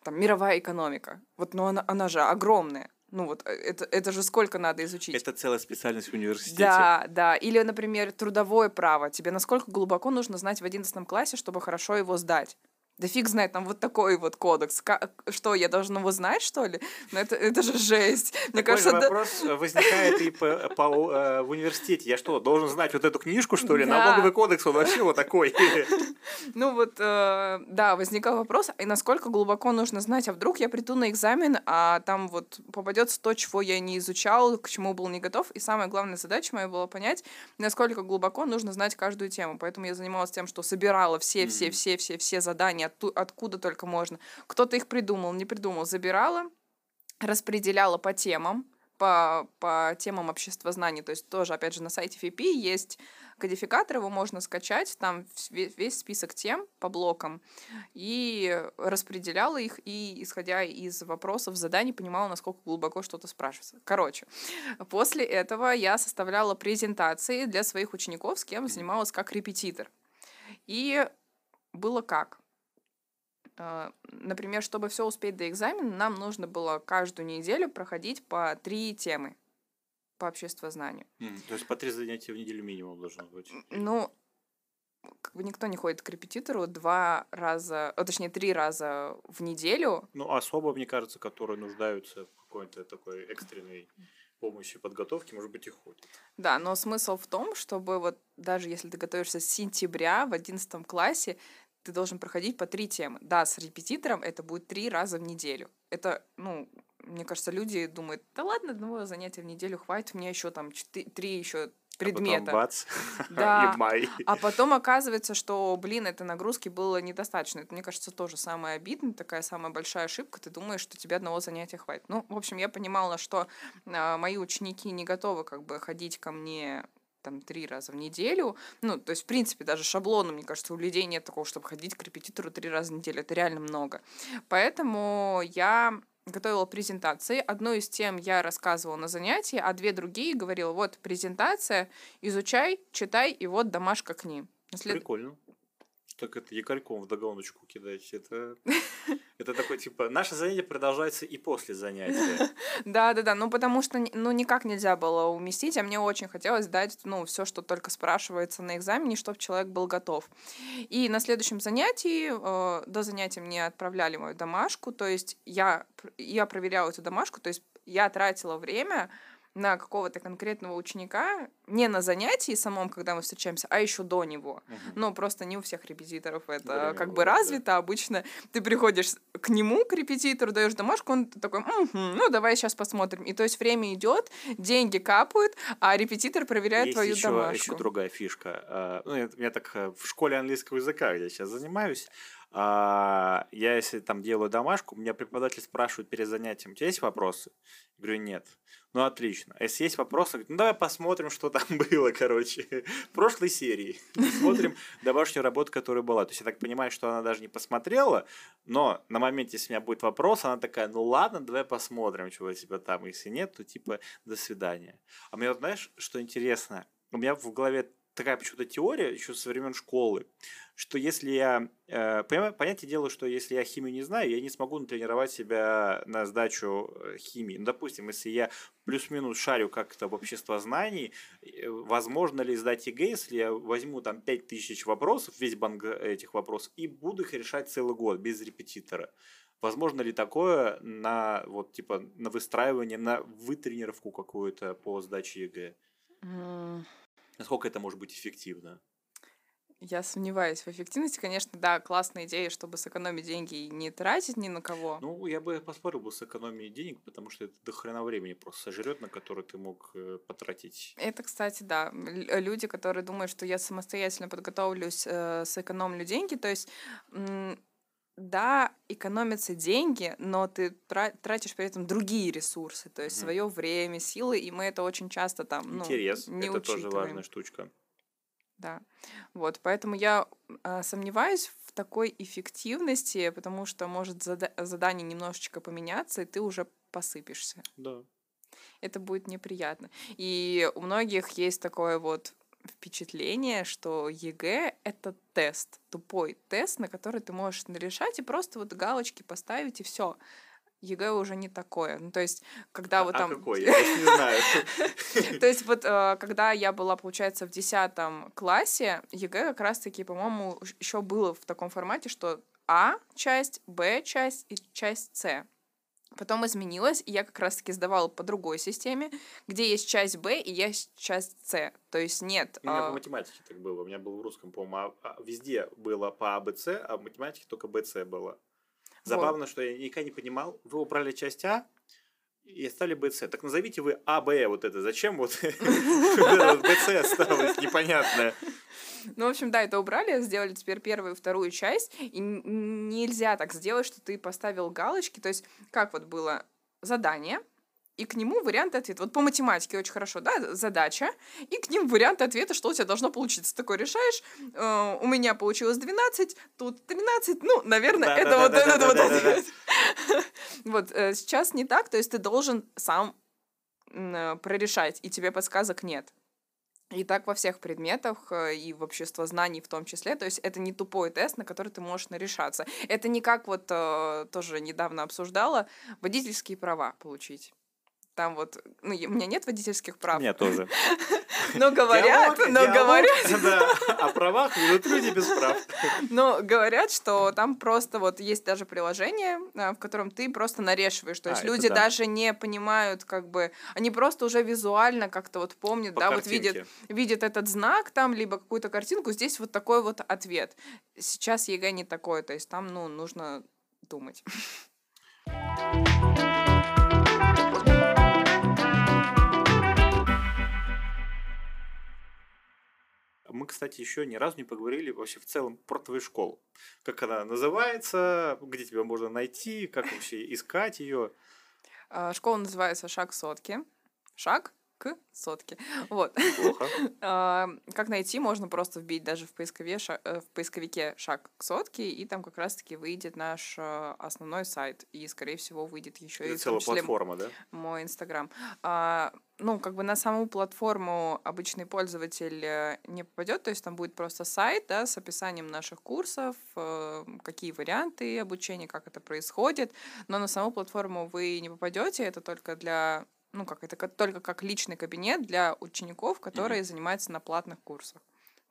Там мировая экономика. Вот, но она, она же огромная. Ну вот, э, это, это же сколько надо изучить. Это целая специальность в университете. Да, да. Или, например, трудовое право. Тебе насколько глубоко нужно знать в одиннадцатом классе, чтобы хорошо его сдать. Да фиг знает, там вот такой вот кодекс. Как, что, я должна его знать, что ли? Ну, это, это же жесть. Мне Такой кажется, же вопрос да... возникает и по, по, э, в университете. Я что, должен знать вот эту книжку, что ли? Да. Налоговый кодекс, он вообще вот такой. [LAUGHS] Ну вот, э, да, возникал вопрос, и насколько глубоко нужно знать, а вдруг я приду на экзамен, а там вот попадется то, чего я не изучал, к чему был не готов. И самая главная задача моя была понять, насколько глубоко нужно знать каждую тему. Поэтому я занималась тем, что собирала все-все-все-все-все задания от, откуда только можно. Кто-то их придумал, не придумал, забирала, распределяла по темам, по, по темам общества знаний. То есть тоже, опять же, на сайте FIP есть кодификатор, его можно скачать, там весь список тем по блокам, и распределяла их, и, исходя из вопросов, заданий, понимала, насколько глубоко что-то спрашивается. Короче, после этого я составляла презентации для своих учеников, с кем занималась как репетитор. И было как? А, например, чтобы все успеть до экзамена, нам нужно было каждую неделю проходить по три темы по обществознанию. Mm, то есть по три занятия в неделю минимум должно быть. Ну, как бы никто не ходит к репетитору два раза, а, точнее, три раза в неделю. Ну, особо, мне кажется, которые нуждаются в какой-то такой экстренной помощи подготовки, может быть, и ходят. Да, но смысл в том, чтобы вот даже если ты готовишься с сентября в одиннадцатом классе, ты должен проходить по три темы. Да, с репетитором это будет три раза в неделю. Это, ну, мне кажется, люди думают, да ладно, одного занятия в неделю хватит, у меня еще там четыре, три еще предмета. А потом бац, [LAUGHS] да. и май. А потом оказывается, что, блин, этой нагрузки было недостаточно. Это, мне кажется, тоже самое обидное, такая самая большая ошибка. Ты думаешь, что тебе одного занятия хватит. Ну, в общем, я понимала, что э, мои ученики не готовы как бы ходить ко мне там три раза в неделю. Ну, то есть, в принципе, даже шаблоном, мне кажется, у людей нет такого, чтобы ходить к репетитору три раза в неделю. Это реально много. Поэтому я готовила презентации. Одну из тем я рассказывала на занятии, а две другие говорила, вот презентация, изучай, читай, и вот домашка к ним. След... Прикольно. Так это якорьком в догоночку кидать. Это [LAUGHS] Это такой, типа, наше занятие продолжается и после занятия. Да, да, да. Ну, потому что ну никак нельзя было уместить, а мне очень хотелось дать, ну, все, что только спрашивается на экзамене, чтобы человек был готов. И на следующем занятии, э, до занятия мне отправляли мою домашку, то есть я, я проверяла эту домашку, то есть я тратила время на какого-то конкретного ученика, не на занятии самом, когда мы встречаемся, а еще до него. Uh-huh. Но просто не у всех репетиторов это Время как бы развито. Да. Обычно ты приходишь к нему, к репетитору, даешь домашку, он такой, угу, ну давай сейчас посмотрим. И то есть время идет, деньги капают, а репетитор проверяет Есть твою еще, домашку. еще другая фишка. А, ну, я, я так э, в школе английского языка, где я сейчас занимаюсь, а, я если там делаю домашку, меня преподаватель спрашивает перед занятием, у тебя есть вопросы? Я говорю, нет. Ну, отлично. А если есть вопросы, ну, давай посмотрим, что там [LAUGHS] было, короче, в прошлой серии. Смотрим домашнюю работу, которая была. То есть я так понимаю, что она даже не посмотрела, но на моменте, если у меня будет вопрос, она такая, ну ладно, давай посмотрим, чего у тебя там. Если нет, то типа до свидания. А мне вот знаешь, что интересно? У меня в голове такая почему-то теория еще со времен школы, что если я... Э, понятное дело, что если я химию не знаю, я не смогу натренировать себя на сдачу э, химии. Ну, допустим, если я плюс-минус шарю как-то в обществознании, э, возможно ли сдать ЕГЭ, если я возьму там 5000 вопросов, весь банк этих вопросов, и буду их решать целый год без репетитора. Возможно ли такое на вот типа на выстраивание, на вытренировку какую-то по сдаче ЕГЭ? Насколько это может быть эффективно? Я сомневаюсь в эффективности. Конечно, да, классная идея, чтобы сэкономить деньги и не тратить ни на кого. Ну, я бы поспорил бы с экономией денег, потому что это до хрена времени просто сожрет, на которое ты мог э, потратить. Это, кстати, да. Люди, которые думают, что я самостоятельно подготовлюсь, э, сэкономлю деньги, то есть да, экономятся деньги, но ты тратишь при этом другие ресурсы, то есть угу. свое время, силы, и мы это очень часто там ну, Интерес, не это учитываем. тоже важная штучка. Да, вот, поэтому я э, сомневаюсь в такой эффективности, потому что может зада- задание немножечко поменяться, и ты уже посыпешься. Да. Это будет неприятно. И у многих есть такое вот впечатление, что ЕГЭ — это тест, тупой тест, на который ты можешь решать и просто вот галочки поставить, и все. ЕГЭ уже не такое. Ну, то есть, когда а, вот там... А какой? [LAUGHS] Я не знаю. То есть, вот э, когда я была, получается, в 10 классе, ЕГЭ как раз-таки, по-моему, еще было в таком формате, что А часть, Б часть и часть С. Потом изменилось, и я как раз-таки сдавала по другой системе, где есть часть Б и есть часть С. То есть нет... У меня а... по математике так было. У меня было в русском, по-моему, а, а, везде было по А, Б, С, а в математике только Б, С было. Забавно, вот. что я никогда не понимал. Вы убрали часть А, и оставили БЦ. Так назовите вы АБ вот это. Зачем вот [LAUGHS] БЦ осталось? Непонятно. [LAUGHS] Ну, в общем, да, это убрали, сделали теперь первую и вторую часть. И нельзя так сделать, что ты поставил галочки. То есть, как вот было задание, и к нему варианты ответа. Вот по математике очень хорошо, да, задача, и к ним варианты ответа, что у тебя должно получиться. Такой решаешь, э, у меня получилось 12, тут 13, ну, наверное, да, это да, вот да, этот да, вот да, ответ. Да, [LAUGHS] вот, э, сейчас не так, то есть ты должен сам э, прорешать, и тебе подсказок нет. И так во всех предметах, э, и в общество знаний в том числе. То есть это не тупой тест, на который ты можешь нарешаться. Это не как вот э, тоже недавно обсуждала, водительские права получить там вот, ну, у меня нет водительских прав. У меня тоже. [LAUGHS] Но говорят, но говорят... [LAUGHS] Да, о правах ведут люди без прав. [LAUGHS] Но говорят, что там просто вот есть даже приложение, а, в котором ты просто нарешиваешь. То а, есть люди даже не понимают, как бы, они просто уже визуально как-то вот помнят, да, вот видят, видят этот знак там, либо какую-то картинку, здесь вот такой вот ответ. Сейчас ЕГЭ не такое, то есть там, ну, нужно думать. Мы, кстати, еще ни разу не поговорили вообще в целом про твою школу. Как она называется, где тебя можно найти, как вообще искать ее. А, школа называется «Шаг сотки». Шаг к сотке. [LAUGHS] Вот. [LAUGHS] Как найти, можно просто вбить даже в поисковике, э, в поисковике шаг к сотке, и там как раз-таки выйдет наш э, основной сайт. И, скорее всего, выйдет еще и целая платформа, да? Мой Инстаграм. А, ну, как бы на саму платформу обычный пользователь э, не попадет, то есть там будет просто сайт, да, с описанием наших курсов, какие варианты обучения, как это происходит, но на саму платформу вы не попадете, это только для ну как это только как личный кабинет для учеников, которые mm-hmm. занимаются на платных курсах.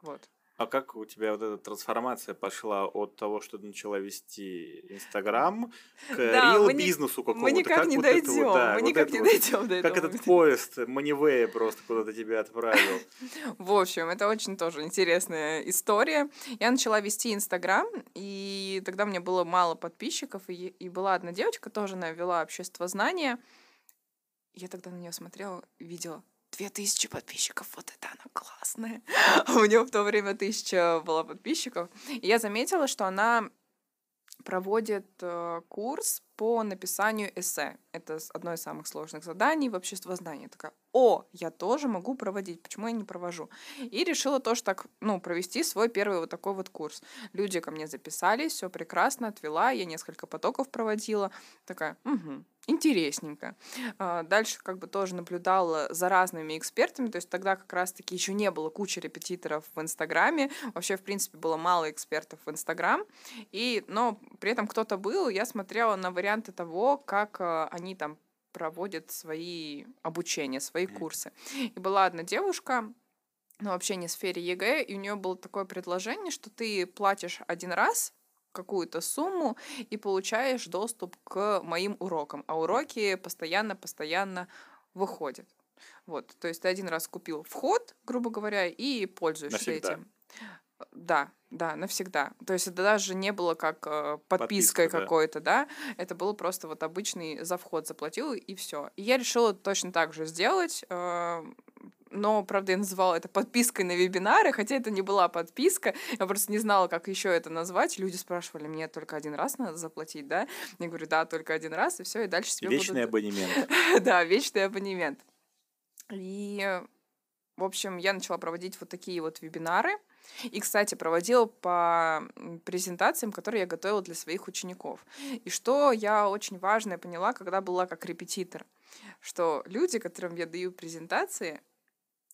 Вот. А как у тебя вот эта трансформация пошла от того, что ты начала вести Инстаграм, к да, рил-бизнесу какому-то? Мы никак как не вот дойдем, вот, да, мы вот никак не вот, дойдем до этого. Как этот поезд Манивея просто куда-то тебя отправил. [LAUGHS] В общем, это очень тоже интересная история. Я начала вести Инстаграм, и тогда мне было мало подписчиков, и, и была одна девочка, тоже навела общество знания, я тогда на нее смотрела, видела две тысячи подписчиков, вот это она классная. [LAUGHS] У нее в то время тысяча была подписчиков. И я заметила, что она проводит э, курс по написанию эссе. Это одно из самых сложных заданий в обществознании. Такая, о, я тоже могу проводить, почему я не провожу? И решила тоже так, ну, провести свой первый вот такой вот курс. Люди ко мне записались, все прекрасно, отвела, я несколько потоков проводила. Такая, угу, интересненько. А, дальше как бы тоже наблюдала за разными экспертами, то есть тогда как раз-таки еще не было кучи репетиторов в Инстаграме, вообще, в принципе, было мало экспертов в Инстаграм, и, но при этом кто-то был, я смотрела на варианты того, как а, они там проводят свои обучения, свои курсы. И была одна девушка, ну, вообще не в сфере ЕГЭ, и у нее было такое предложение, что ты платишь один раз какую-то сумму и получаешь доступ к моим урокам. А уроки постоянно-постоянно выходят. Вот, то есть ты один раз купил вход, грубо говоря, и пользуешься Навсегда. этим. Да, да, навсегда. То есть это даже не было как э, подпиской Подписка, какой-то, да. да. Это было просто вот обычный за вход заплатил и все. И я решила точно так же сделать. Э, но, правда, я называла это подпиской на вебинары, хотя это не была подписка, я просто не знала, как еще это назвать. Люди спрашивали, мне только один раз надо заплатить, да? Я говорю, да, только один раз, и все, и дальше себе Вечный будут... абонемент. [LAUGHS] да, вечный абонемент. И, в общем, я начала проводить вот такие вот вебинары, и, кстати, проводила по презентациям, которые я готовила для своих учеников. И что я очень важное поняла, когда была как репетитор, что люди, которым я даю презентации,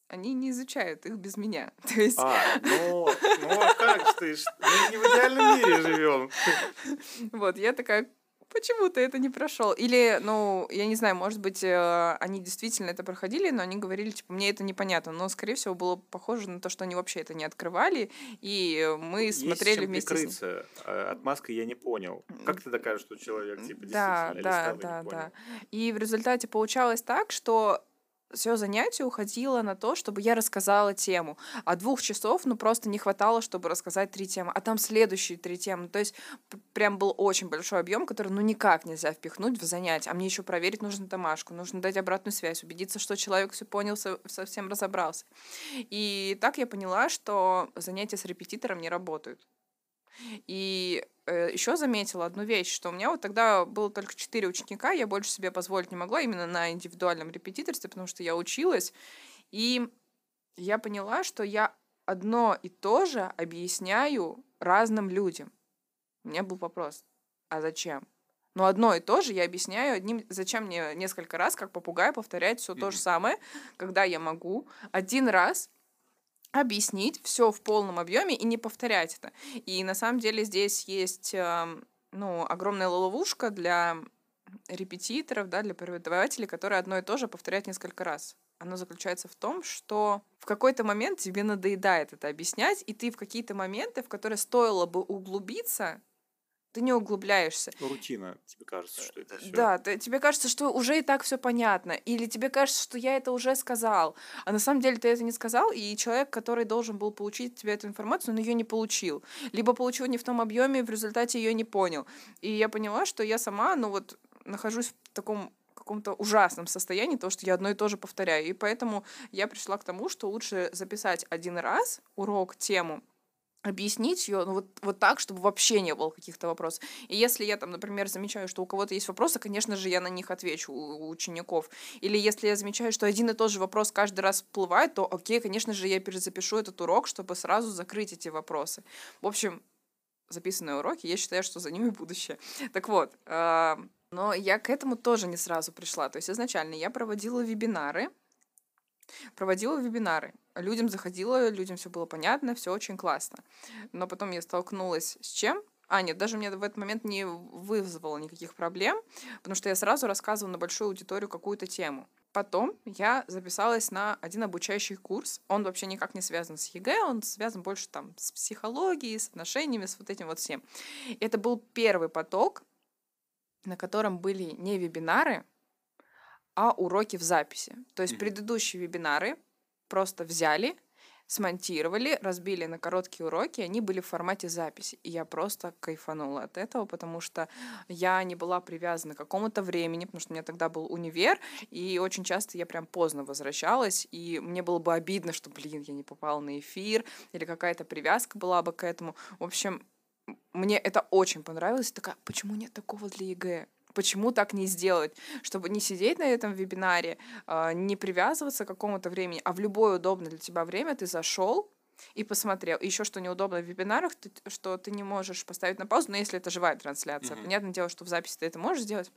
они не изучают их без меня. [LAUGHS] То есть... А, ну, ну а как ты? Мы не в идеальном мире живем. [LAUGHS] Вот, я такая, почему ты это не прошел? Или, ну, я не знаю, может быть, э, они действительно это проходили, но они говорили, типа, мне это непонятно. Но, скорее всего, было похоже на то, что они вообще это не открывали, и мы Есть смотрели чем вместе прикрыться. с ним. А, Отмазка я не понял. Как ты докажешь, что человек, типа, да, действительно да, да, да. И в результате получалось так, что все занятие уходило на то, чтобы я рассказала тему. А двух часов, ну, просто не хватало, чтобы рассказать три темы. А там следующие три темы. То есть прям был очень большой объем, который, ну, никак нельзя впихнуть в занятие. А мне еще проверить нужно домашку, нужно дать обратную связь, убедиться, что человек все понял, совсем разобрался. И так я поняла, что занятия с репетитором не работают. И э, еще заметила одну вещь, что у меня вот тогда было только четыре ученика, я больше себе позволить не могла именно на индивидуальном репетиторстве, потому что я училась, и я поняла, что я одно и то же объясняю разным людям. У меня был вопрос, а зачем? Но одно и то же я объясняю одним, зачем мне несколько раз, как попугай, повторять все mm-hmm. то же самое, когда я могу один раз объяснить все в полном объеме и не повторять это. И на самом деле здесь есть эм, ну, огромная ловушка для репетиторов, да, для преподавателей, которые одно и то же повторяют несколько раз. Оно заключается в том, что в какой-то момент тебе надоедает это объяснять, и ты в какие-то моменты, в которые стоило бы углубиться, ты не углубляешься. Ну, рутина, тебе кажется, что это все. Да, ты, тебе кажется, что уже и так все понятно, или тебе кажется, что я это уже сказал, а на самом деле ты это не сказал, и человек, который должен был получить тебе эту информацию, он ее не получил, либо получил не в том объеме, в результате ее не понял. И я поняла, что я сама, ну вот, нахожусь в таком каком-то ужасном состоянии, то, что я одно и то же повторяю. И поэтому я пришла к тому, что лучше записать один раз урок, тему, объяснить ее ну, вот, вот так, чтобы вообще не было каких-то вопросов. И если я там, например, замечаю, что у кого-то есть вопросы, конечно же, я на них отвечу у, у учеников. Или если я замечаю, что один и тот же вопрос каждый раз всплывает, то окей, конечно же, я перезапишу этот урок, чтобы сразу закрыть эти вопросы. В общем, записанные уроки, я считаю, что за ними будущее. Так вот, э, но я к этому тоже не сразу пришла. То есть изначально я проводила вебинары, проводила вебинары. Людям заходило, людям все было понятно, все очень классно. Но потом я столкнулась с чем? А, нет, даже мне в этот момент не вызвало никаких проблем, потому что я сразу рассказывала на большую аудиторию какую-то тему. Потом я записалась на один обучающий курс. Он вообще никак не связан с ЕГЭ, он связан больше там с психологией, с отношениями, с вот этим вот всем. И это был первый поток, на котором были не вебинары, а уроки в записи. То есть mm-hmm. предыдущие вебинары просто взяли, смонтировали, разбили на короткие уроки, они были в формате записи. И я просто кайфанула от этого, потому что я не была привязана к какому-то времени, потому что у меня тогда был универ, и очень часто я прям поздно возвращалась, и мне было бы обидно, что, блин, я не попала на эфир, или какая-то привязка была бы к этому. В общем, мне это очень понравилось. Такая, почему нет такого для ЕГЭ? Почему так не сделать? Чтобы не сидеть на этом вебинаре, а, не привязываться к какому-то времени, а в любое удобное для тебя время ты зашел, и посмотрел. Еще что неудобно в вебинарах, что ты не можешь поставить на паузу, но если это живая трансляция. Mm-hmm. Понятное дело, что в записи ты это можешь сделать.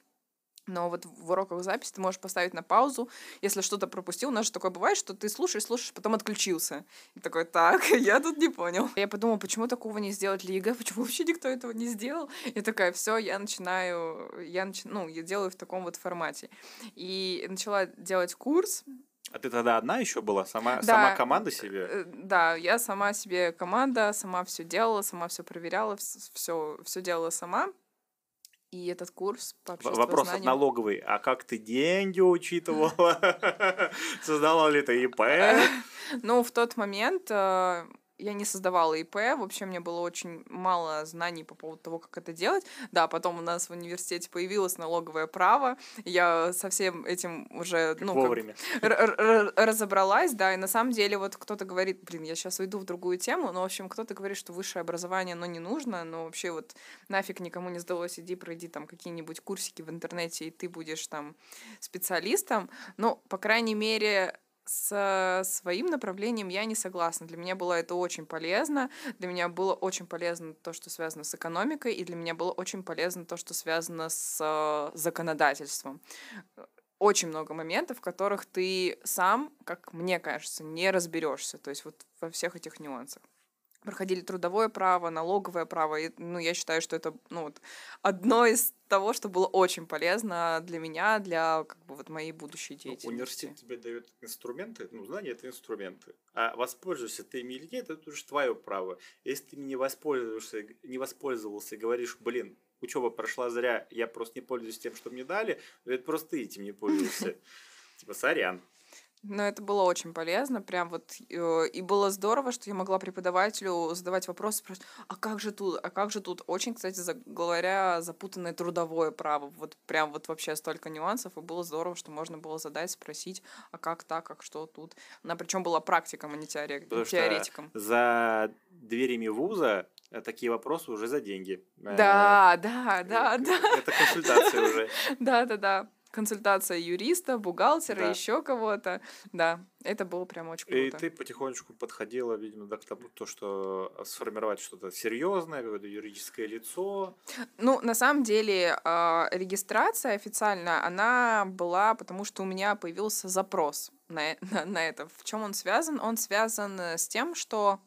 Но вот в уроках записи ты можешь поставить на паузу, если что-то пропустил. У нас же такое бывает, что ты слушаешь, слушаешь, потом отключился. И такой, так, [LAUGHS] я тут не понял. Я подумала, почему такого не сделать ЕГЭ, почему вообще никто этого не сделал? И такая, все, я начинаю, я нач... ну, я делаю в таком вот формате. И начала делать курс, а ты тогда одна еще была? Сама, да, сама команда себе? Э, да, я сама себе команда, сама все делала, сама все проверяла, все, все делала сама. И этот курс по Вопрос от налоговой. А как ты деньги учитывала? [LAUGHS] Создала ли ты [LAUGHS] ИП? Ну, в тот момент э, я не создавала ИП, вообще мне было очень мало знаний по поводу того, как это делать. Да, потом у нас в университете появилось налоговое право, я со всем этим уже, ну, Вовремя. разобралась, да, и на самом деле вот кто-то говорит, блин, я сейчас уйду в другую тему, но, в общем, кто-то говорит, что высшее образование, оно не нужно, но вообще вот нафиг никому не сдалось, иди пройди там какие-нибудь курсики в интернете, и ты будешь там специалистом, ну, по крайней мере, с своим направлением я не согласна. Для меня было это очень полезно. Для меня было очень полезно то, что связано с экономикой, и для меня было очень полезно то, что связано с э, законодательством. Очень много моментов, в которых ты сам, как мне кажется, не разберешься. То есть вот во всех этих нюансах проходили трудовое право, налоговое право. И, ну, я считаю, что это ну, вот, одно из того, что было очень полезно для меня, для как бы, вот, моей будущей ну, деятельности. Ну, университет тебе дает инструменты, ну, знания — это инструменты. А воспользуешься ты ими или нет, это уже твое право. Если ты ими не воспользовался, не воспользовался и говоришь, блин, учеба прошла зря, я просто не пользуюсь тем, что мне дали, это просто ты этим не пользуешься. [LAUGHS] Типа, сорян. Но это было очень полезно, прям вот, э, и было здорово, что я могла преподавателю задавать вопросы, спрашивать, а как же тут, а как же тут? Очень, кстати, говоря, запутанное трудовое право, вот прям вот вообще столько нюансов, и было здорово, что можно было задать, спросить, а как так, как что тут. Она причем была практиком, а не теоретиком. теоретиком. за дверями вуза э, такие вопросы уже за деньги. Да, э, да, да, да. Это консультация уже. [LAUGHS] Да, да, да консультация юриста, бухгалтера, да. еще кого-то. Да, это было прям очень круто. И ты потихонечку подходила, видимо, к тому, то, что сформировать что-то серьезное, какое-то юридическое лицо. Ну, на самом деле, а, регистрация официально, она была, потому что у меня появился запрос на, [LAUGHS] на, на это. В чем он связан? Он связан с тем, что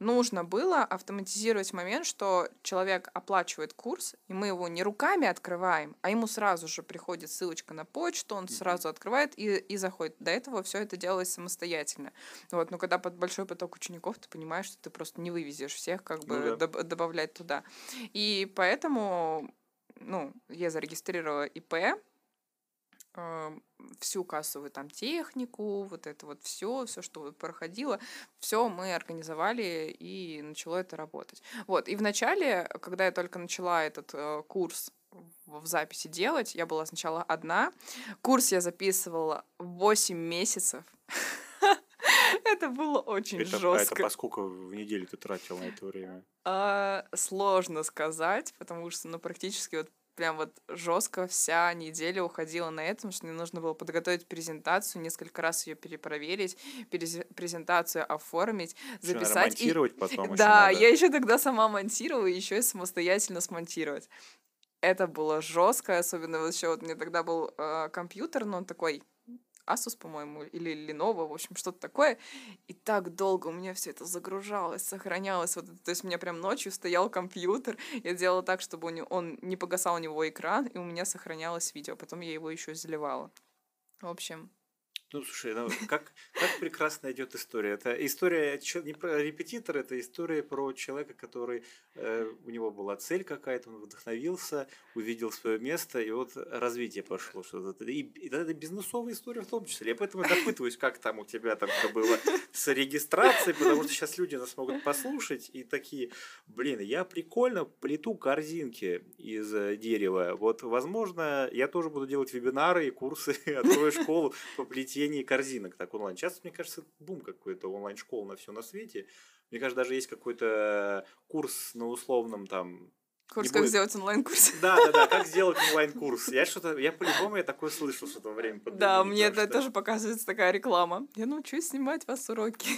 нужно было автоматизировать момент, что человек оплачивает курс, и мы его не руками открываем, а ему сразу же приходит ссылочка на почту, он сразу открывает и, и заходит. До этого все это делалось самостоятельно. Вот, но когда под большой поток учеников, ты понимаешь, что ты просто не вывезешь всех, как бы ну, да. доб- добавлять туда. И поэтому ну, я зарегистрировала ИП, всю кассовую там технику, вот это вот все, все, что проходило, все мы организовали и начало это работать. Вот, и вначале, когда я только начала этот э, курс в записи делать, я была сначала одна, курс я записывала 8 месяцев, [LAUGHS] это было очень Это, а жестко. это поскольку в неделю ты тратил на это время? А, сложно сказать, потому что, ну, практически вот прям вот жестко вся неделя уходила на это, потому что мне нужно было подготовить презентацию, несколько раз ее перепроверить, презентацию оформить, записать. и- монтировать потом ещё Да, надо. я еще тогда сама монтировала, и еще и самостоятельно смонтировать. Это было жестко, особенно вот еще вот мне тогда был э, компьютер, но он такой Asus, по-моему, или Lenovo, в общем, что-то такое. И так долго у меня все это загружалось, сохранялось. Вот, то есть у меня прям ночью стоял компьютер, я делала так, чтобы него, он не погасал у него экран, и у меня сохранялось видео. Потом я его еще заливала. В общем, Ну, слушай, ну, как, как прекрасно идет история. Это история не про репетитора, это история про человека, который э, у него была цель какая-то, он вдохновился, увидел свое место, и вот развитие пошло. Что-то. И, и это бизнесовая история в том числе. Я поэтому допытываюсь, как там у тебя там было с регистрацией, потому что сейчас люди нас могут послушать и такие, блин, я прикольно плету корзинки из э, дерева. Вот, возможно, я тоже буду делать вебинары и курсы, [LAUGHS] открою школу по плетению корзинок так онлайн. Сейчас, мне кажется, бум какой-то онлайн-школ на все на свете. Мне кажется, даже есть какой-то курс на условном там курс Не «Как будет. сделать онлайн-курс». да, да, да, как [LAUGHS] сделать онлайн-курс. Я что-то, я по-любому я такое слышал что-то во время пандемии. Да, мне это что- тоже показывается такая реклама. Я научусь снимать вас уроки.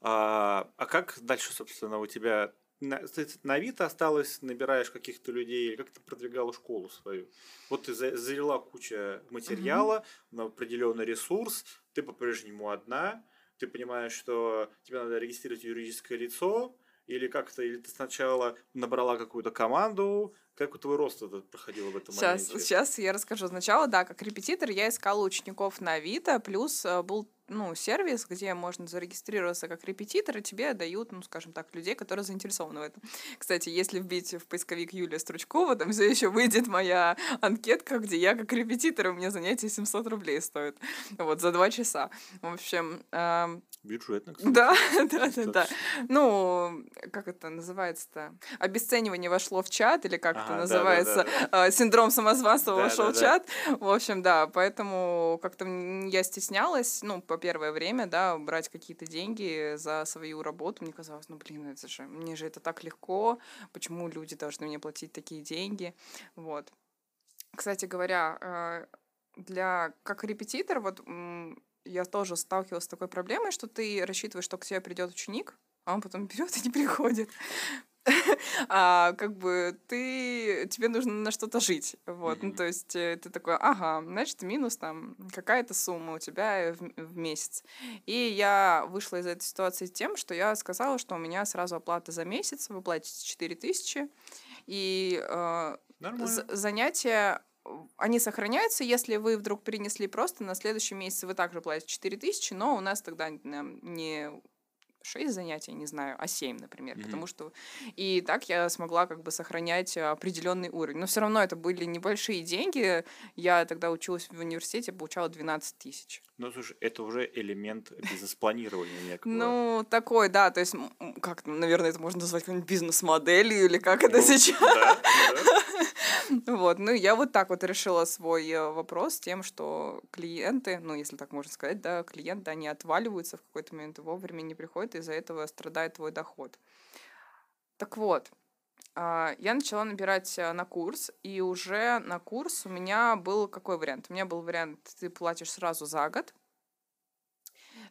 А, а как дальше, собственно, у тебя на, на Авито осталось, набираешь каких-то людей, или как ты продвигала школу свою? Вот ты за- залила куча материала на определенный ресурс, ты по-прежнему одна, ты понимаешь, что тебе надо регистрировать юридическое лицо, или как-то, или ты сначала набрала какую-то команду, как у твой рост этот проходил в этом Сейчас, моменте? сейчас я расскажу. Сначала, да, как репетитор я искала учеников на Авито, плюс э, был ну, сервис, где можно зарегистрироваться как репетитор, и тебе дают, ну, скажем так, людей, которые заинтересованы в этом. Кстати, если вбить в поисковик Юлия Стручкова, там все еще выйдет моя анкетка, где я как репетитор, у меня занятие 700 рублей стоит. Вот, за два часа. В общем, эм, Бюджетно, кстати. да, [LAUGHS] да, да, да. Ну, как это называется-то? Обесценивание вошло в чат, или как Ага, это называется? А, Синдром самозванства вошел в чат. В общем, да, поэтому как-то я стеснялась, ну, по первое время, да, брать какие-то деньги за свою работу. Мне казалось, ну, блин, это же, мне же это так легко, почему люди должны мне платить такие деньги? Вот. Кстати говоря, э, для как репетитор, вот я тоже сталкивалась с такой проблемой, что ты рассчитываешь, что к тебе придет ученик, а он потом [LAUGHS] берет и не приходит. [LAUGHS] А как бы ты тебе нужно на что-то жить, вот, ну Мгм. то есть э, ты такой, ага, значит минус там какая-то сумма у тебя в, в месяц, и я вышла из этой ситуации тем, что я сказала, что у меня сразу оплата за месяц, вы платите 4 тысячи, и э, з- занятия они сохраняются, если вы вдруг перенесли просто на следующий месяц, вы также платите 4 тысячи, но у нас тогда не 6 занятий, не знаю, а 7, например, Мгм. потому что и так я смогла как бы сохранять определенный уровень. Но все равно это были небольшие деньги. Я тогда училась в университете, получала 12 тысяч. Ну, слушай, это уже элемент бизнес-планирования некого. Ну, такой, да, то есть, как, наверное, это можно назвать какой-нибудь бизнес-моделью или как это Ну, сейчас. Вот, ну я вот так вот решила свой э, вопрос тем, что клиенты, ну если так можно сказать, да, клиенты, они отваливаются в какой-то момент вовремя не приходят, из-за этого страдает твой доход. Так вот, а, я начала набирать э, на курс, и уже на курс у меня был какой вариант? У меня был вариант, ты платишь сразу за год,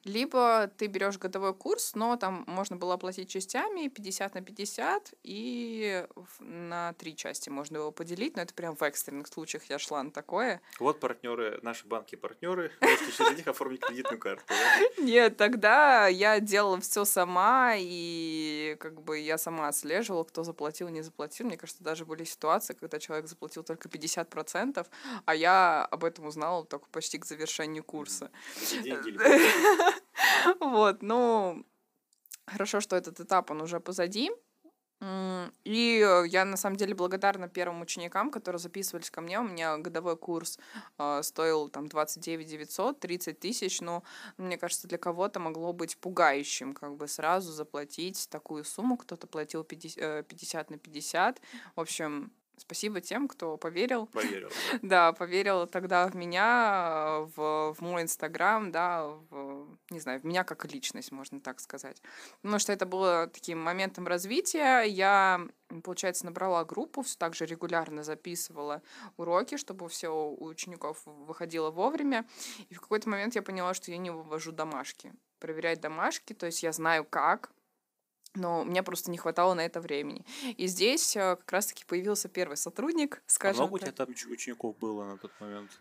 либо ты берешь годовой курс, но там можно было оплатить частями 50 на 50, и на три части можно его поделить, но это прям в экстренных случаях я шла на такое. Вот партнеры, наши банки-партнеры, можете через них оформить кредитную карту. да? Нет, тогда я делала все сама, и как бы я сама отслеживала, кто заплатил, не заплатил. Мне кажется, даже были ситуации, когда человек заплатил только 50%, а я об этом узнала только почти к завершению курса. Деньги [LAUGHS] [LAUGHS] Вот, ну, хорошо, что этот этап, он уже позади. И э, я на самом деле благодарна первым ученикам, которые записывались ко мне. У меня годовой курс э, стоил там 29 900, 30 тысяч. Но мне кажется, для кого-то могло быть пугающим как бы сразу заплатить такую сумму. Кто-то платил 50, э, 50 на 50. В общем, Спасибо тем, кто поверил. Поверил. Да, [LAUGHS] поверил тогда в меня, в, в мой Инстаграм, да, в, не знаю, в меня как личность, можно так сказать. Потому что это было таким моментом развития. Я, получается, набрала группу, все так же регулярно записывала уроки, чтобы все у учеников выходило вовремя. И в какой-то момент я поняла, что я не вывожу домашки. Проверять домашки, то есть я знаю как, но мне просто не хватало на это времени. И здесь э, как раз-таки появился первый сотрудник, скажем а много у тебя там учеников было на тот момент?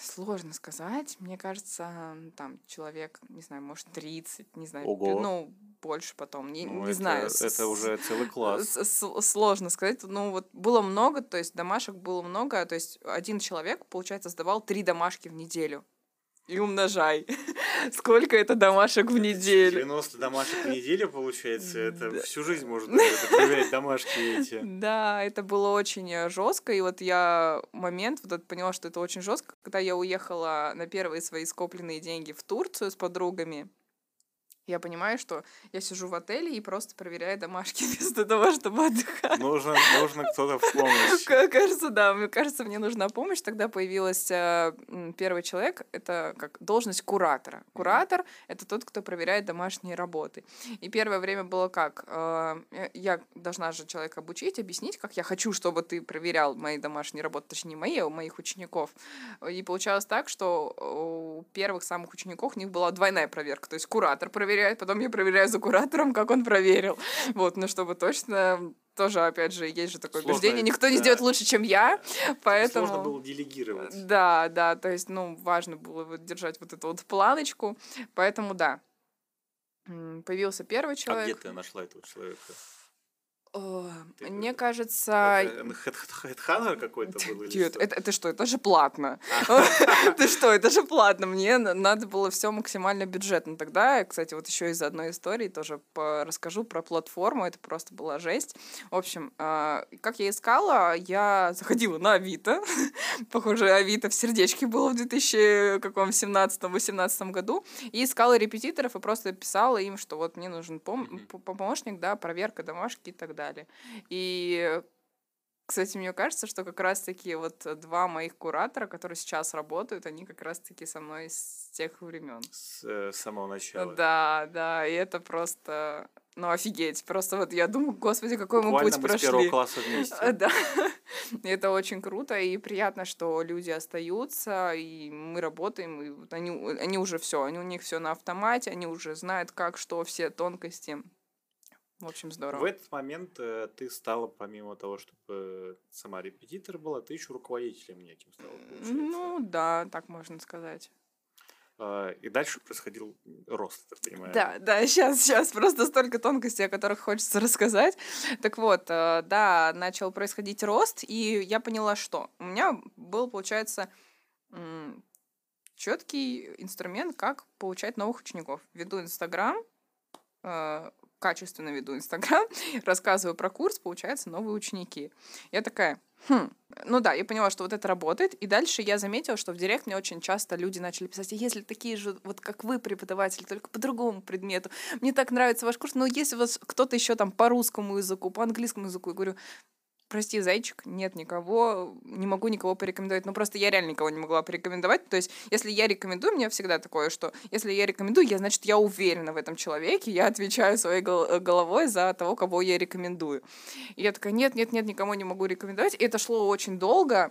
Сложно сказать. Мне кажется, там человек, не знаю, может, 30, не знаю, Ого. ну, больше потом, не, Ну, не это- знаю. это с- уже целый класс. с- с- Сложно сказать. Ну, вот было много, то есть домашек было много, то есть один человек, получается, сдавал три домашки в неделю. И умножай. Сколько это домашек в неделю? 90 домашек в неделю, получается, это всю жизнь можно проверять домашки эти. Да, это было очень жестко. И вот я момент вот поняла, что это очень жестко, когда я уехала на первые свои скопленные деньги в Турцию с подругами. Я понимаю, что я сижу в отеле и просто проверяю домашки [LAUGHS] вместо того, чтобы отдыхать. Нужно, нужно кто-то в помощь. Ка- Кажется, да, мне кажется, мне нужна помощь. Тогда появилась м, первый человек, это как должность куратора. Куратор — это тот, кто проверяет домашние работы. И первое время было как? Э, э, Я должна же человека обучить, объяснить, как я хочу, чтобы ты проверял мои домашние работы, точнее, не мои, а у моих учеников. И получалось так, что у первых самых учеников у них была двойная проверка. То есть куратор проверяет, потом я проверяю за куратором, как он проверил. Вот, ну чтобы точно тоже, опять же, есть же такое Сложно, убеждение, никто не да. сделает лучше, чем я, поэтому... Сложно было делегировать. Да, да, то есть, ну, важно было вот держать вот эту вот планочку, поэтому да. Появился первый А где человек. ты нашла этого человека? О, Ты Мне это- кажется... Это хедхантер какой-то был или Дед, что? это, это что? Это же платно. А. [LAUGHS] Ты что? Это же платно. Мне на- надо было все максимально бюджетно. Тогда, кстати, вот еще из одной истории тоже расскажу про платформу. Это просто была жесть. В общем, а, как я искала, я заходила на Авито. [LAUGHS] Похоже, Авито в сердечке было в 2017-18 году. И искала репетиторов и просто писала им, что вот мне нужен помощник, да, проверка домашки и так далее. И кстати, мне кажется, что как раз-таки вот два моих куратора, которые сейчас работают, они как раз-таки со мной с тех времен. С э, самого начала. Да, да, и это просто, ну, офигеть. Просто вот я думаю, господи, какой мы Буквально путь мы с первого прошли. класса вместе. [LAUGHS] Да, это очень круто и приятно, что люди остаются, и мы работаем, и они, они уже все, они у них все на автомате, они уже знают, как, что, все тонкости. В общем, В здорово. этот момент э, ты стала, помимо того, чтобы сама репетитор была, ты еще руководителем неким стала, получается. Ну, да, так можно сказать. А, И дальше происходил рост, так понимаю. Да, да, [LAUGHS] сейчас, сейчас просто столько тонкостей, о которых хочется рассказать. Так вот, э, да, начал происходить рост, и я поняла, что у меня был, получается, четкий инструмент, как получать новых учеников. Веду Инстаграм, э, качественно веду Инстаграм, [LAUGHS] рассказываю про курс, получается, новые ученики. Я такая, хм, ну да, я поняла, что вот это работает, и дальше я заметила, что в директ мне очень часто люди начали писать, «А если такие же, вот как вы, преподаватели, только по другому предмету, мне так нравится ваш курс, но если у вас кто-то еще там по русскому языку, по английскому языку, я говорю, прости, зайчик, нет никого, не могу никого порекомендовать. Ну, просто я реально никого не могла порекомендовать. То есть, если я рекомендую, у меня всегда такое, что если я рекомендую, я, значит, я уверена в этом человеке, я отвечаю своей э, головой за того, кого я рекомендую. И я такая, нет, нет, нет, никому не могу рекомендовать. И это шло очень долго.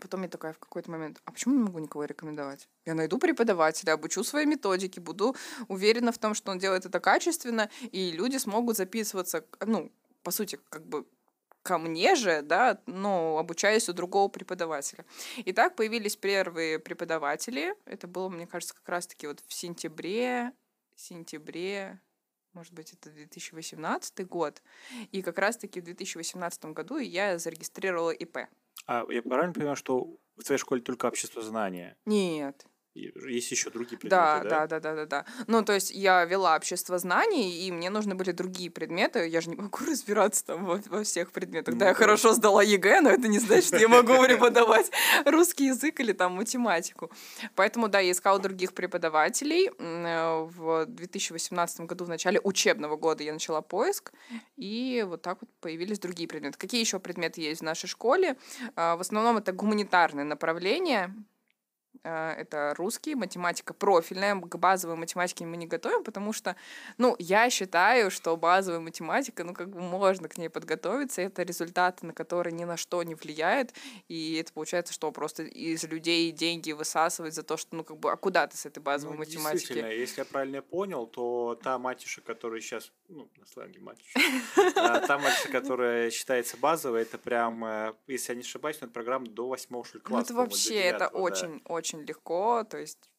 Потом я такая в какой-то момент, а почему не могу никого рекомендовать? Я найду преподавателя, обучу свои методики, буду уверена в том, что он делает это качественно, и люди смогут записываться, ну, по сути, как бы ко мне же, да, но обучаясь у другого преподавателя. И так появились первые преподаватели. Это было, мне кажется, как раз-таки вот в сентябре, сентябре, может быть, это 2018 год. И как раз-таки в 2018 году я зарегистрировала ИП. А я правильно понимаю, что в твоей школе только обществознание? Нет, Есть еще другие предметы, Да, да? да, да, да, да. Ну, то есть я вела обществознание, и мне нужны были другие предметы. Я же не могу [LAUGHS] разбираться там во, во всех предметах. Ну да, я хорошо сдала ЕГЭ, но это не значит, что я могу [LAUGHS] преподавать русский язык или там математику. Поэтому, да, я искала других преподавателей. В 2018 году, в начале учебного года я начала поиск, и вот так вот появились другие предметы. Какие еще предметы есть в нашей школе? А, В основном это гуманитарное направление, Э, это русский, математика профильная. К базовой математике мы не готовим, потому что, ну, я считаю, что базовая математика, ну, как бы можно к ней подготовиться. Это результаты, на которые ни на что не влияет. И это получается, что просто из людей деньги высасывать за то, что, ну, как бы, а куда ты с этой базовой Ну, математики? Действительно, если я правильно понял, то та матиша, которая сейчас, ну, на сленге матиша, [LAUGHS] а, та матиша, которая считается базовой, это прям, э, если я не ошибаюсь, ну, это программа до восьмого ли, Ну, класса. это вообще, это да. Очень, легко, то есть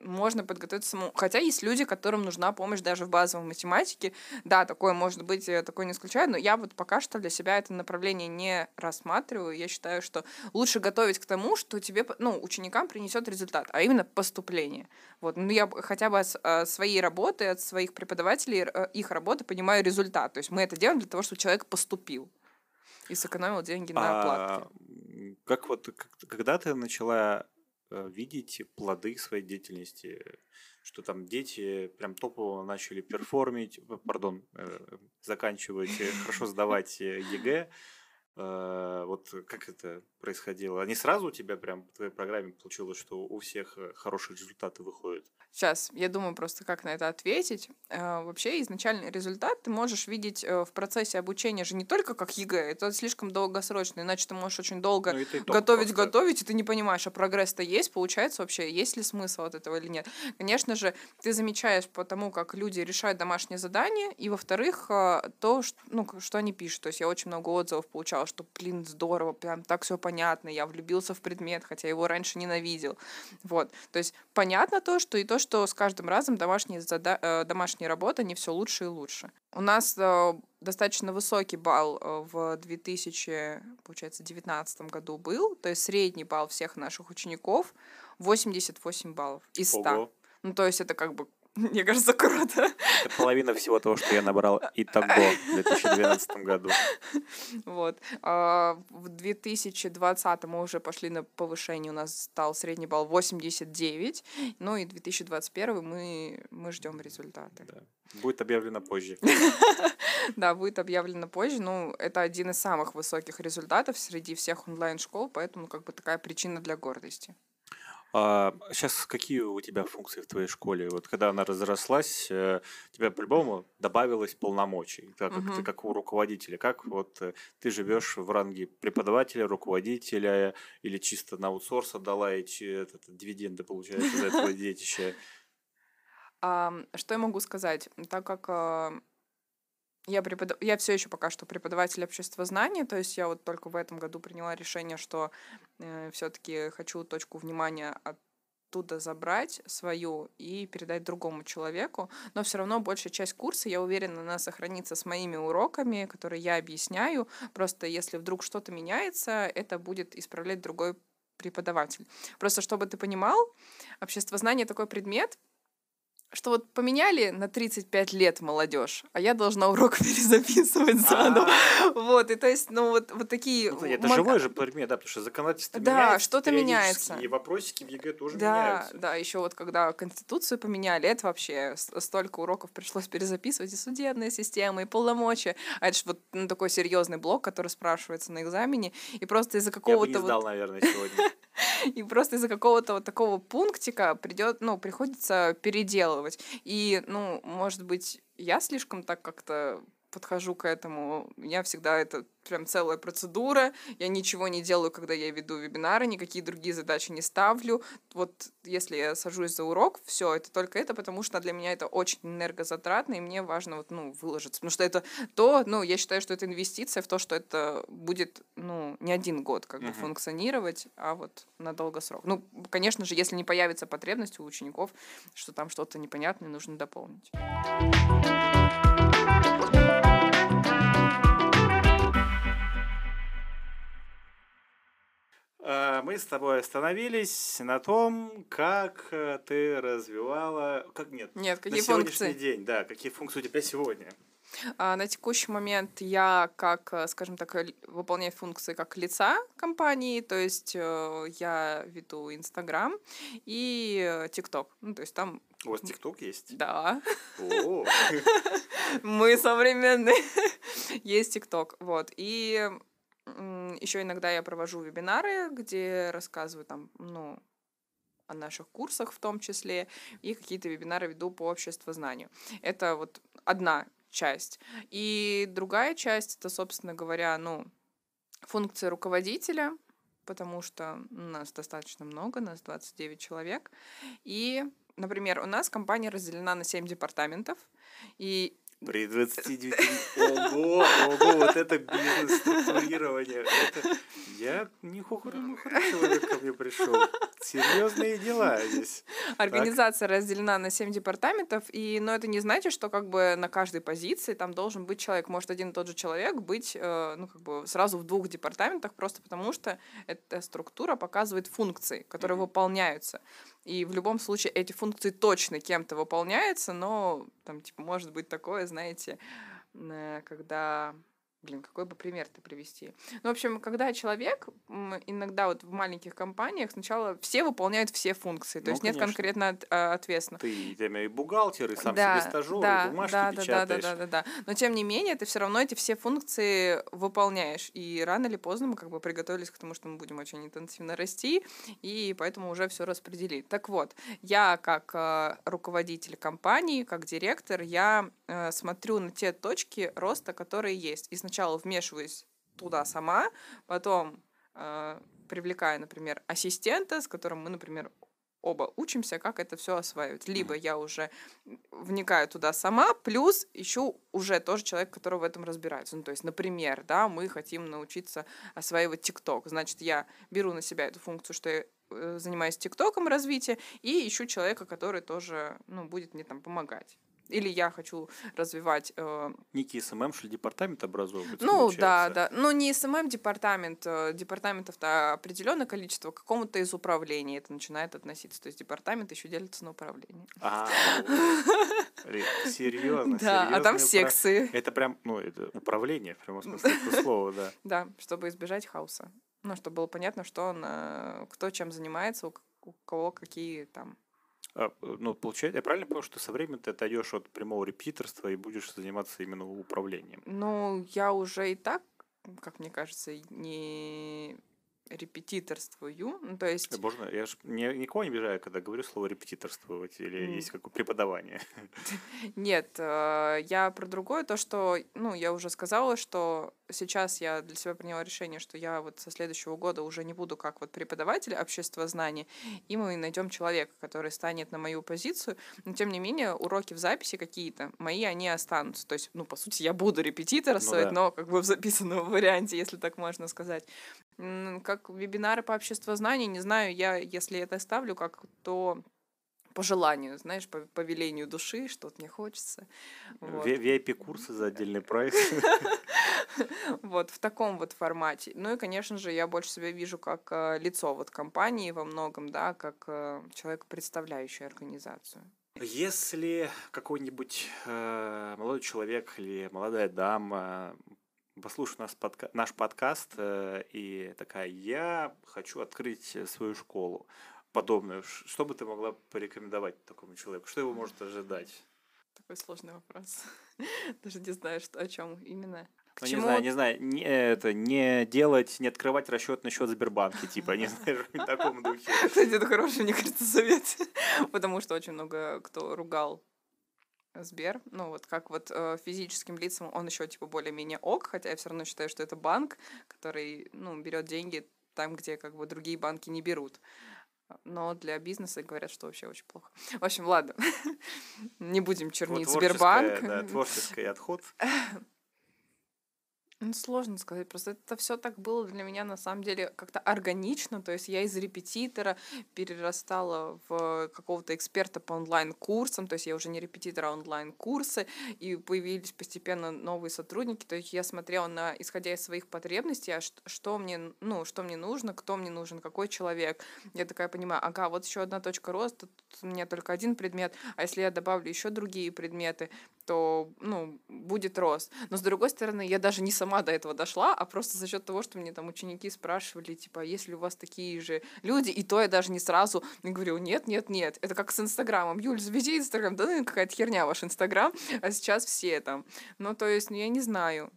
можно подготовиться самому. Хотя есть люди, которым нужна помощь даже в базовой математике. Да, такое может быть, я такое не исключаю, но я вот пока что для себя это направление не рассматриваю. Я считаю, что лучше готовить к тому, что тебе, ну, ученикам принесет результат, а именно поступление. Вот, ну, я хотя бы от от своей работы, от своих преподавателей, э, их работы понимаю результат. То есть мы это делаем для того, чтобы человек поступил и сэкономил деньги на оплатки. А, как вот, когда ты начала э, видеть плоды своей деятельности, что там дети прям топово начали перформить, э, пардон, э, заканчивать, э, хорошо сдавать э, ЕГЭ, Э, вот как это происходило? Они сразу у тебя прям в твоей программе получилось, что у всех э, хорошие результаты выходят? Сейчас, я думаю просто, как на это ответить. Э, Вообще, изначальный результат ты можешь видеть э, в процессе обучения же не только как ЕГЭ, это слишком долгосрочно, иначе ты можешь очень долго Ну, готовить, просто. готовить, и ты не понимаешь, а прогресс-то есть, получается вообще, есть ли смысл от этого или нет. Конечно же, ты замечаешь по тому, как люди решают домашние задания, и, во-вторых, э, то, что, ну, что они пишут. То есть я очень много отзывов получала, что, блин, здорово, прям так все понятно, я влюбился в предмет, хотя его раньше ненавидел. Вот. То есть понятно то, что и то, что с каждым разом домашние, зада... э, домашние работы, они все лучше и лучше. У нас э, достаточно высокий балл э, в 2000, получается, 2019 году был, то есть средний балл всех наших учеников 88 баллов из 100. Ого. Ну, то есть это как бы, мне кажется, круто. Это половина всего того, что я набрал итого в 2012 году. Вот. А В 2020 мы уже пошли на повышение, у нас стал средний балл 89, ну и 2021 мы, мы ждем результаты. Да. Будет объявлено позже. [LAUGHS] Да, будет объявлено позже. Ну, это один из самых высоких результатов среди всех онлайн-школ, поэтому как бы такая причина для гордости. А сейчас какие у тебя функции в твоей школе? Вот когда она разрослась, э, тебе по-любому добавилось полномочий, так как ты Мгм. как у руководителя. Как вот э, ты живешь в ранге преподавателя, руководителя или чисто на аутсорс отдала и этот, дивиденды получаешь из этого [LAUGHS] детища? Что я могу сказать? Так как а, я, препод... я все еще пока что преподаватель обществознания, то есть я вот только в этом году приняла решение, что все-таки хочу точку внимания оттуда забрать свою и передать другому человеку, но все равно большая часть курса, я уверена, она сохранится с моими уроками, которые я объясняю. Просто если вдруг что-то меняется, это будет исправлять другой преподаватель. Просто чтобы ты понимал, обществознание такой предмет, что вот поменяли на 35 лет молодежь, а я должна урок [LAUGHS] перезаписывать заново. А, Вот, и то есть, ну, вот, вот такие... ну, Это живой же предмет, да, потому что законодательство Да, меняется что-то периодически, меняется. И вопросики в ЕГЭ тоже Да, меняются. да, еще вот когда Конституцию поменяли, это вообще столько уроков пришлось перезаписывать, и судебная система, и полномочия. А это же вот ну, такой серьезный блок, который спрашивается на экзамене, и просто из-за Я бы не какого-то вот сдал, наверное, сегодня. [LAUGHS] и просто из-за какого-то вот такого пунктика придет, ну, приходится переделывать. И, ну, может быть, я слишком так как-то подхожу к этому. У меня всегда это прям целая процедура. Я ничего не делаю, когда я веду вебинары, никакие другие задачи не ставлю. Вот если я сажусь за урок, все, это только это, потому что для меня это очень энергозатратно, и мне важно вот, ну, выложиться. Потому что это то, ну, я считаю, что это инвестиция в то, что это будет, ну, не один год как бы Мгм. функционировать, а вот на долгосрок. Ну, конечно же, если не появится потребность у учеников, что там что-то непонятное нужно дополнить. Мы с тобой остановились на том, как э, ты развивала... Как нет? Нет, какие на функции? сегодняшний день, да, какие функции у тебя сегодня? А, На текущий момент я, как, э, скажем так, выполняю функции как лица компании, то есть э, я веду Инстаграм и ТикТок. Ну, то есть там, У вас ТикТок есть? да, [LAUGHS] мы современные. [LAUGHS] Есть ТикТок, вот. И еще иногда я провожу вебинары, где рассказываю там, ну, о наших курсах в том числе, и какие-то вебинары веду по обществознанию. Это вот одна часть. И другая часть, это, собственно говоря, ну, функции руководителя, потому что нас достаточно много, нас 29 человек. И, например, у нас компания разделена на 7 департаментов, и при 29... Ого, ого, вот это бизнес-структурирование. Это... Я не хухры-мухры человек ко мне пришел. Серьезные дела здесь. Организация разделена на 7 департаментов, и, но это не значит, что как бы на каждой позиции там должен быть человек. Может один и тот же человек быть, э, ну, как бы сразу в двух департаментах, просто потому что эта структура показывает функции, которые Мгм. выполняются. И в любом случае эти функции точно кем-то выполняются, но там, типа, может быть такое, знаете, э, когда... Блин, какой бы пример-то привести? Ну, в общем, когда человек, иногда вот в маленьких компаниях сначала все выполняют все функции, то Ну, есть нет конечно. конкретно от- а, ответственного. Ты и бухгалтер, и сам Да, себе стажер, да, и бумажки да, да, да, да, печатаешь. да, да, да. Но тем не менее, ты все равно эти все функции выполняешь. И рано или поздно мы как бы приготовились к тому, что мы будем очень интенсивно расти, и поэтому уже все распределили. Так вот, я как э, руководитель компании, как директор, я э, смотрю на те точки роста, которые есть. И сначала вмешиваюсь туда сама, потом э, привлекаю, например, ассистента, с которым мы, например, оба учимся, как это все осваивать. Либо я уже вникаю туда сама, плюс ищу уже тоже человек, который в этом разбирается. Ну, то есть, например, да, мы хотим научиться осваивать TikTok. Значит, я беру на себя эту функцию, что я э, занимаюсь TikTok ом развития, и ищу человека, который тоже, ну, будет мне там помогать. Или я хочу развивать э, Некий SMM, что ли, департамент образовывается, ну, да, получается? да. Ну, не SMM департамент. э, Департаментов-то определенное количество, к какому-то из управлений это начинает относиться. То есть департамент еще делится на управление. А, серьезно, Да, а там секции. Это прям, ну, это управление, в прямом смысле этого слова, да. [LAUGHS] Да, чтобы избежать хаоса. Ну, чтобы было понятно, что он, кто чем занимается, у кого какие там. А, Ну, получается, я правильно понял, что со временем ты отойдешь от прямого репетиторства и будешь заниматься именно управлением? Ну, я уже и так, как мне кажется, не репетиторствую. Ну, то есть... Э, Можно, я же не, никого не обижаю, когда говорю слово репетиторствовать или М. есть какое преподавание. [LAUGHS] Нет, э, я про другое, то, что, ну, я уже сказала, что сейчас я для себя приняла решение, что я вот со следующего года уже не буду как вот преподаватель обществознания, и мы найдем человека, который станет на мою позицию, но тем не менее уроки в записи какие-то мои, они останутся. То есть, ну, по сути, я буду репетиторствовать, да. но как бы в записанном [LAUGHS] варианте, если так можно сказать. Как вебинары по обществознанию, не знаю, я, если это ставлю как то по желанию, знаешь, по, по велению души, что-то мне хочется. Вот. VIP-курсы за отдельный прайс. [LAUGHS] Вот в таком вот формате. Ну и, конечно же, я больше себя вижу как э, лицо вот компании во многом, да, как э, человек, представляющий организацию. Если какой-нибудь э, молодой человек или молодая дама послушает нас подка- наш подкаст э, и такая, я хочу открыть свою школу подобную, что бы ты могла порекомендовать такому человеку? Что его может ожидать? Такой сложный вопрос. [LAUGHS] Даже не знаю, что, о чем именно. К Ну, не знаю, не знаю, не, это, не делать, не открывать расчет на счет Сбербанке, типа, не знаю, [LAUGHS] в таком [LAUGHS] духе. Кстати, это хороший, мне кажется, совет. Потому что очень много кто ругал Сбер, ну вот как вот э, физическим лицам он еще типа более-менее ок, хотя я все равно считаю, что это банк, который ну берет деньги там, где как бы другие банки не берут. Но для бизнеса говорят, что вообще очень плохо. В общем, ладно, [LAUGHS] не будем чернить Вот Сбербанк. Да, творческий отход. [LAUGHS] Ну, сложно сказать. Просто это все так было для меня на самом деле как-то органично. То есть я из репетитора перерастала в какого-то эксперта по онлайн-курсам. То есть я уже не репетитор, а онлайн-курсы. И появились постепенно новые сотрудники. То есть я смотрела на, исходя из своих потребностей, а что, что мне, ну, что мне нужно, кто мне нужен, какой человек. Я такая понимаю, ага, вот еще одна точка роста, тут у меня только один предмет, а если я добавлю еще другие предметы, то, ну, будет рост. Но с другой стороны, я даже не сама до этого дошла, а просто за счет того, что мне там ученики спрашивали, типа, если у вас такие же люди, и то я даже не сразу говорю, нет, нет, нет. Это как с Инстаграмом. Юль, заведи Инстаграм. Да ну какая-то херня ваш Инстаграм, а сейчас все там. Ну, то есть, ну, я не знаю.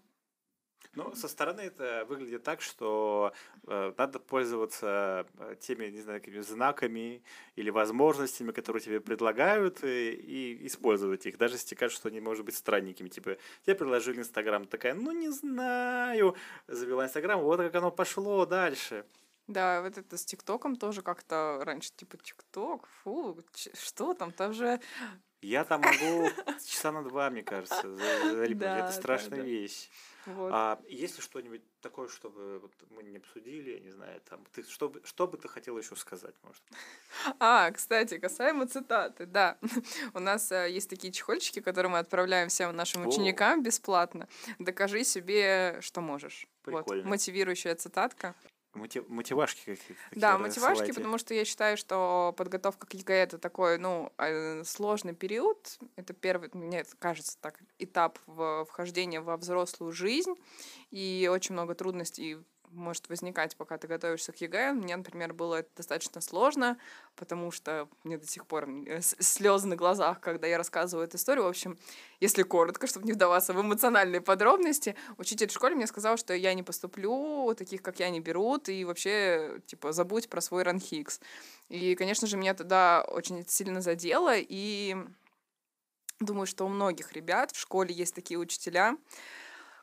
Ну, со стороны это выглядит так, что э, надо пользоваться э, теми, не знаю, какими знаками или возможностями, которые тебе предлагают, и, и использовать их, даже если кажется, что они, может быть, странненькими. Типа, тебе предложили Инстаграм, такая, ну, не знаю, завела Инстаграм, вот как оно пошло дальше. Да, вот это с ТикТоком тоже как-то раньше, типа, ТикТок, фу, что там, там же... Я там могу часа на два, мне кажется, залипнуть. [LAUGHS] Это страшная вещь. Вот. А есть ли что-нибудь такое, чтобы вот мы не обсудили, я не знаю, там, ты, что, бы, что бы ты хотела еще сказать, может? [LAUGHS] А, кстати, касаемо цитаты, да. [LAUGHS] У нас а, есть такие чехольчики, которые мы отправляем всем нашим О. ученикам бесплатно. Докажи себе, что можешь. Прикольно. Вот, мотивирующая цитатка. Мотив, мотивашки какие-то. Да, мотивашки, потому что я считаю, что подготовка к ЕГЭ это такой, ну, э, сложный период. Это первый, мне кажется, так, этап в вхождения во взрослую жизнь. И очень много трудностей может возникать, пока ты готовишься к ЕГЭ. Мне, например, было это достаточно сложно, потому что мне до сих пор э, слезы на глазах, когда я рассказываю эту историю. В общем, если коротко, чтобы не вдаваться в эмоциональные подробности, учитель в школе мне сказал, что я не поступлю, таких, как я, не берут, и вообще, типа, забудь про свой РАНХиГС. И, конечно же, меня тогда очень сильно задело, и думаю, что у многих ребят в школе есть такие учителя,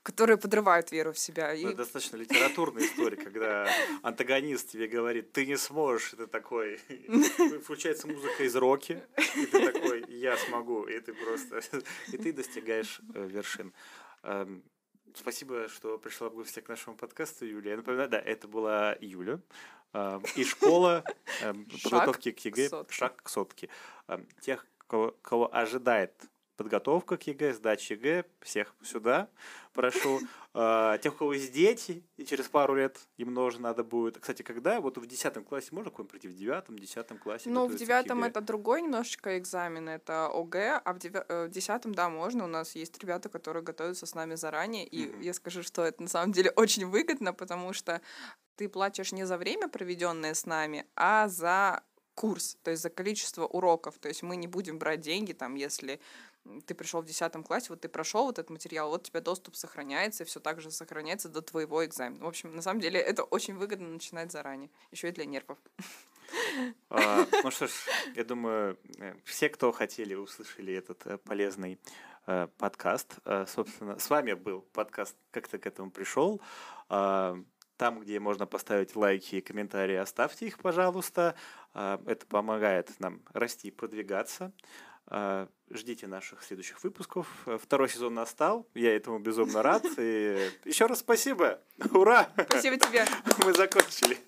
которые подрывают веру в себя. И... Ну, это достаточно литературная история, когда антагонист тебе говорит, ты не сможешь, это такой, включается музыка из роки, и ты такой, я смогу, и ты просто, и ты достигаешь э, вершин. Эм, спасибо, что пришла в гости к нашему подкасту, Юлия. Я напоминаю, да, это была Юля. Эм, и школа эм, подготовки к ЕГЭ «Шаг к сотке». Тех, кого, кого ожидает подготовка к ЕГЭ, сдача ЕГЭ, всех сюда прошу. А, тех, у кого есть дети, и через пару лет им тоже надо будет. Кстати, когда? Вот в 10 классе можно куда-нибудь прийти? В 9 10 классе? Ну, в 9 это другой немножечко экзамен, это ОГЭ, а в 10 э, да, можно. У нас есть ребята, которые готовятся с нами заранее, и mm-hmm. я скажу, что это на самом деле [LAUGHS] очень выгодно, потому что ты платишь не за время, проведенное с нами, а за курс, то есть за количество уроков. То есть мы не будем брать деньги, там, если ты пришел в 10 классе, вот ты прошел вот этот материал, вот у тебя доступ сохраняется, все так же сохраняется до твоего экзамена. В общем, на самом деле это очень выгодно начинать заранее, еще и для нервов. А, ну что ж, я думаю, э, все, кто хотели, услышали этот э, полезный э, подкаст. Собственно, с вами был подкаст «Как ты к этому пришел?». А, там, где можно поставить лайки и комментарии, оставьте их, пожалуйста. А, это помогает нам расти и продвигаться. А, ждите наших следующих выпусков. Второй сезон настал. Я этому безумно рад. И еще раз спасибо. Ура! Спасибо тебе. [LAUGHS] Мы закончили.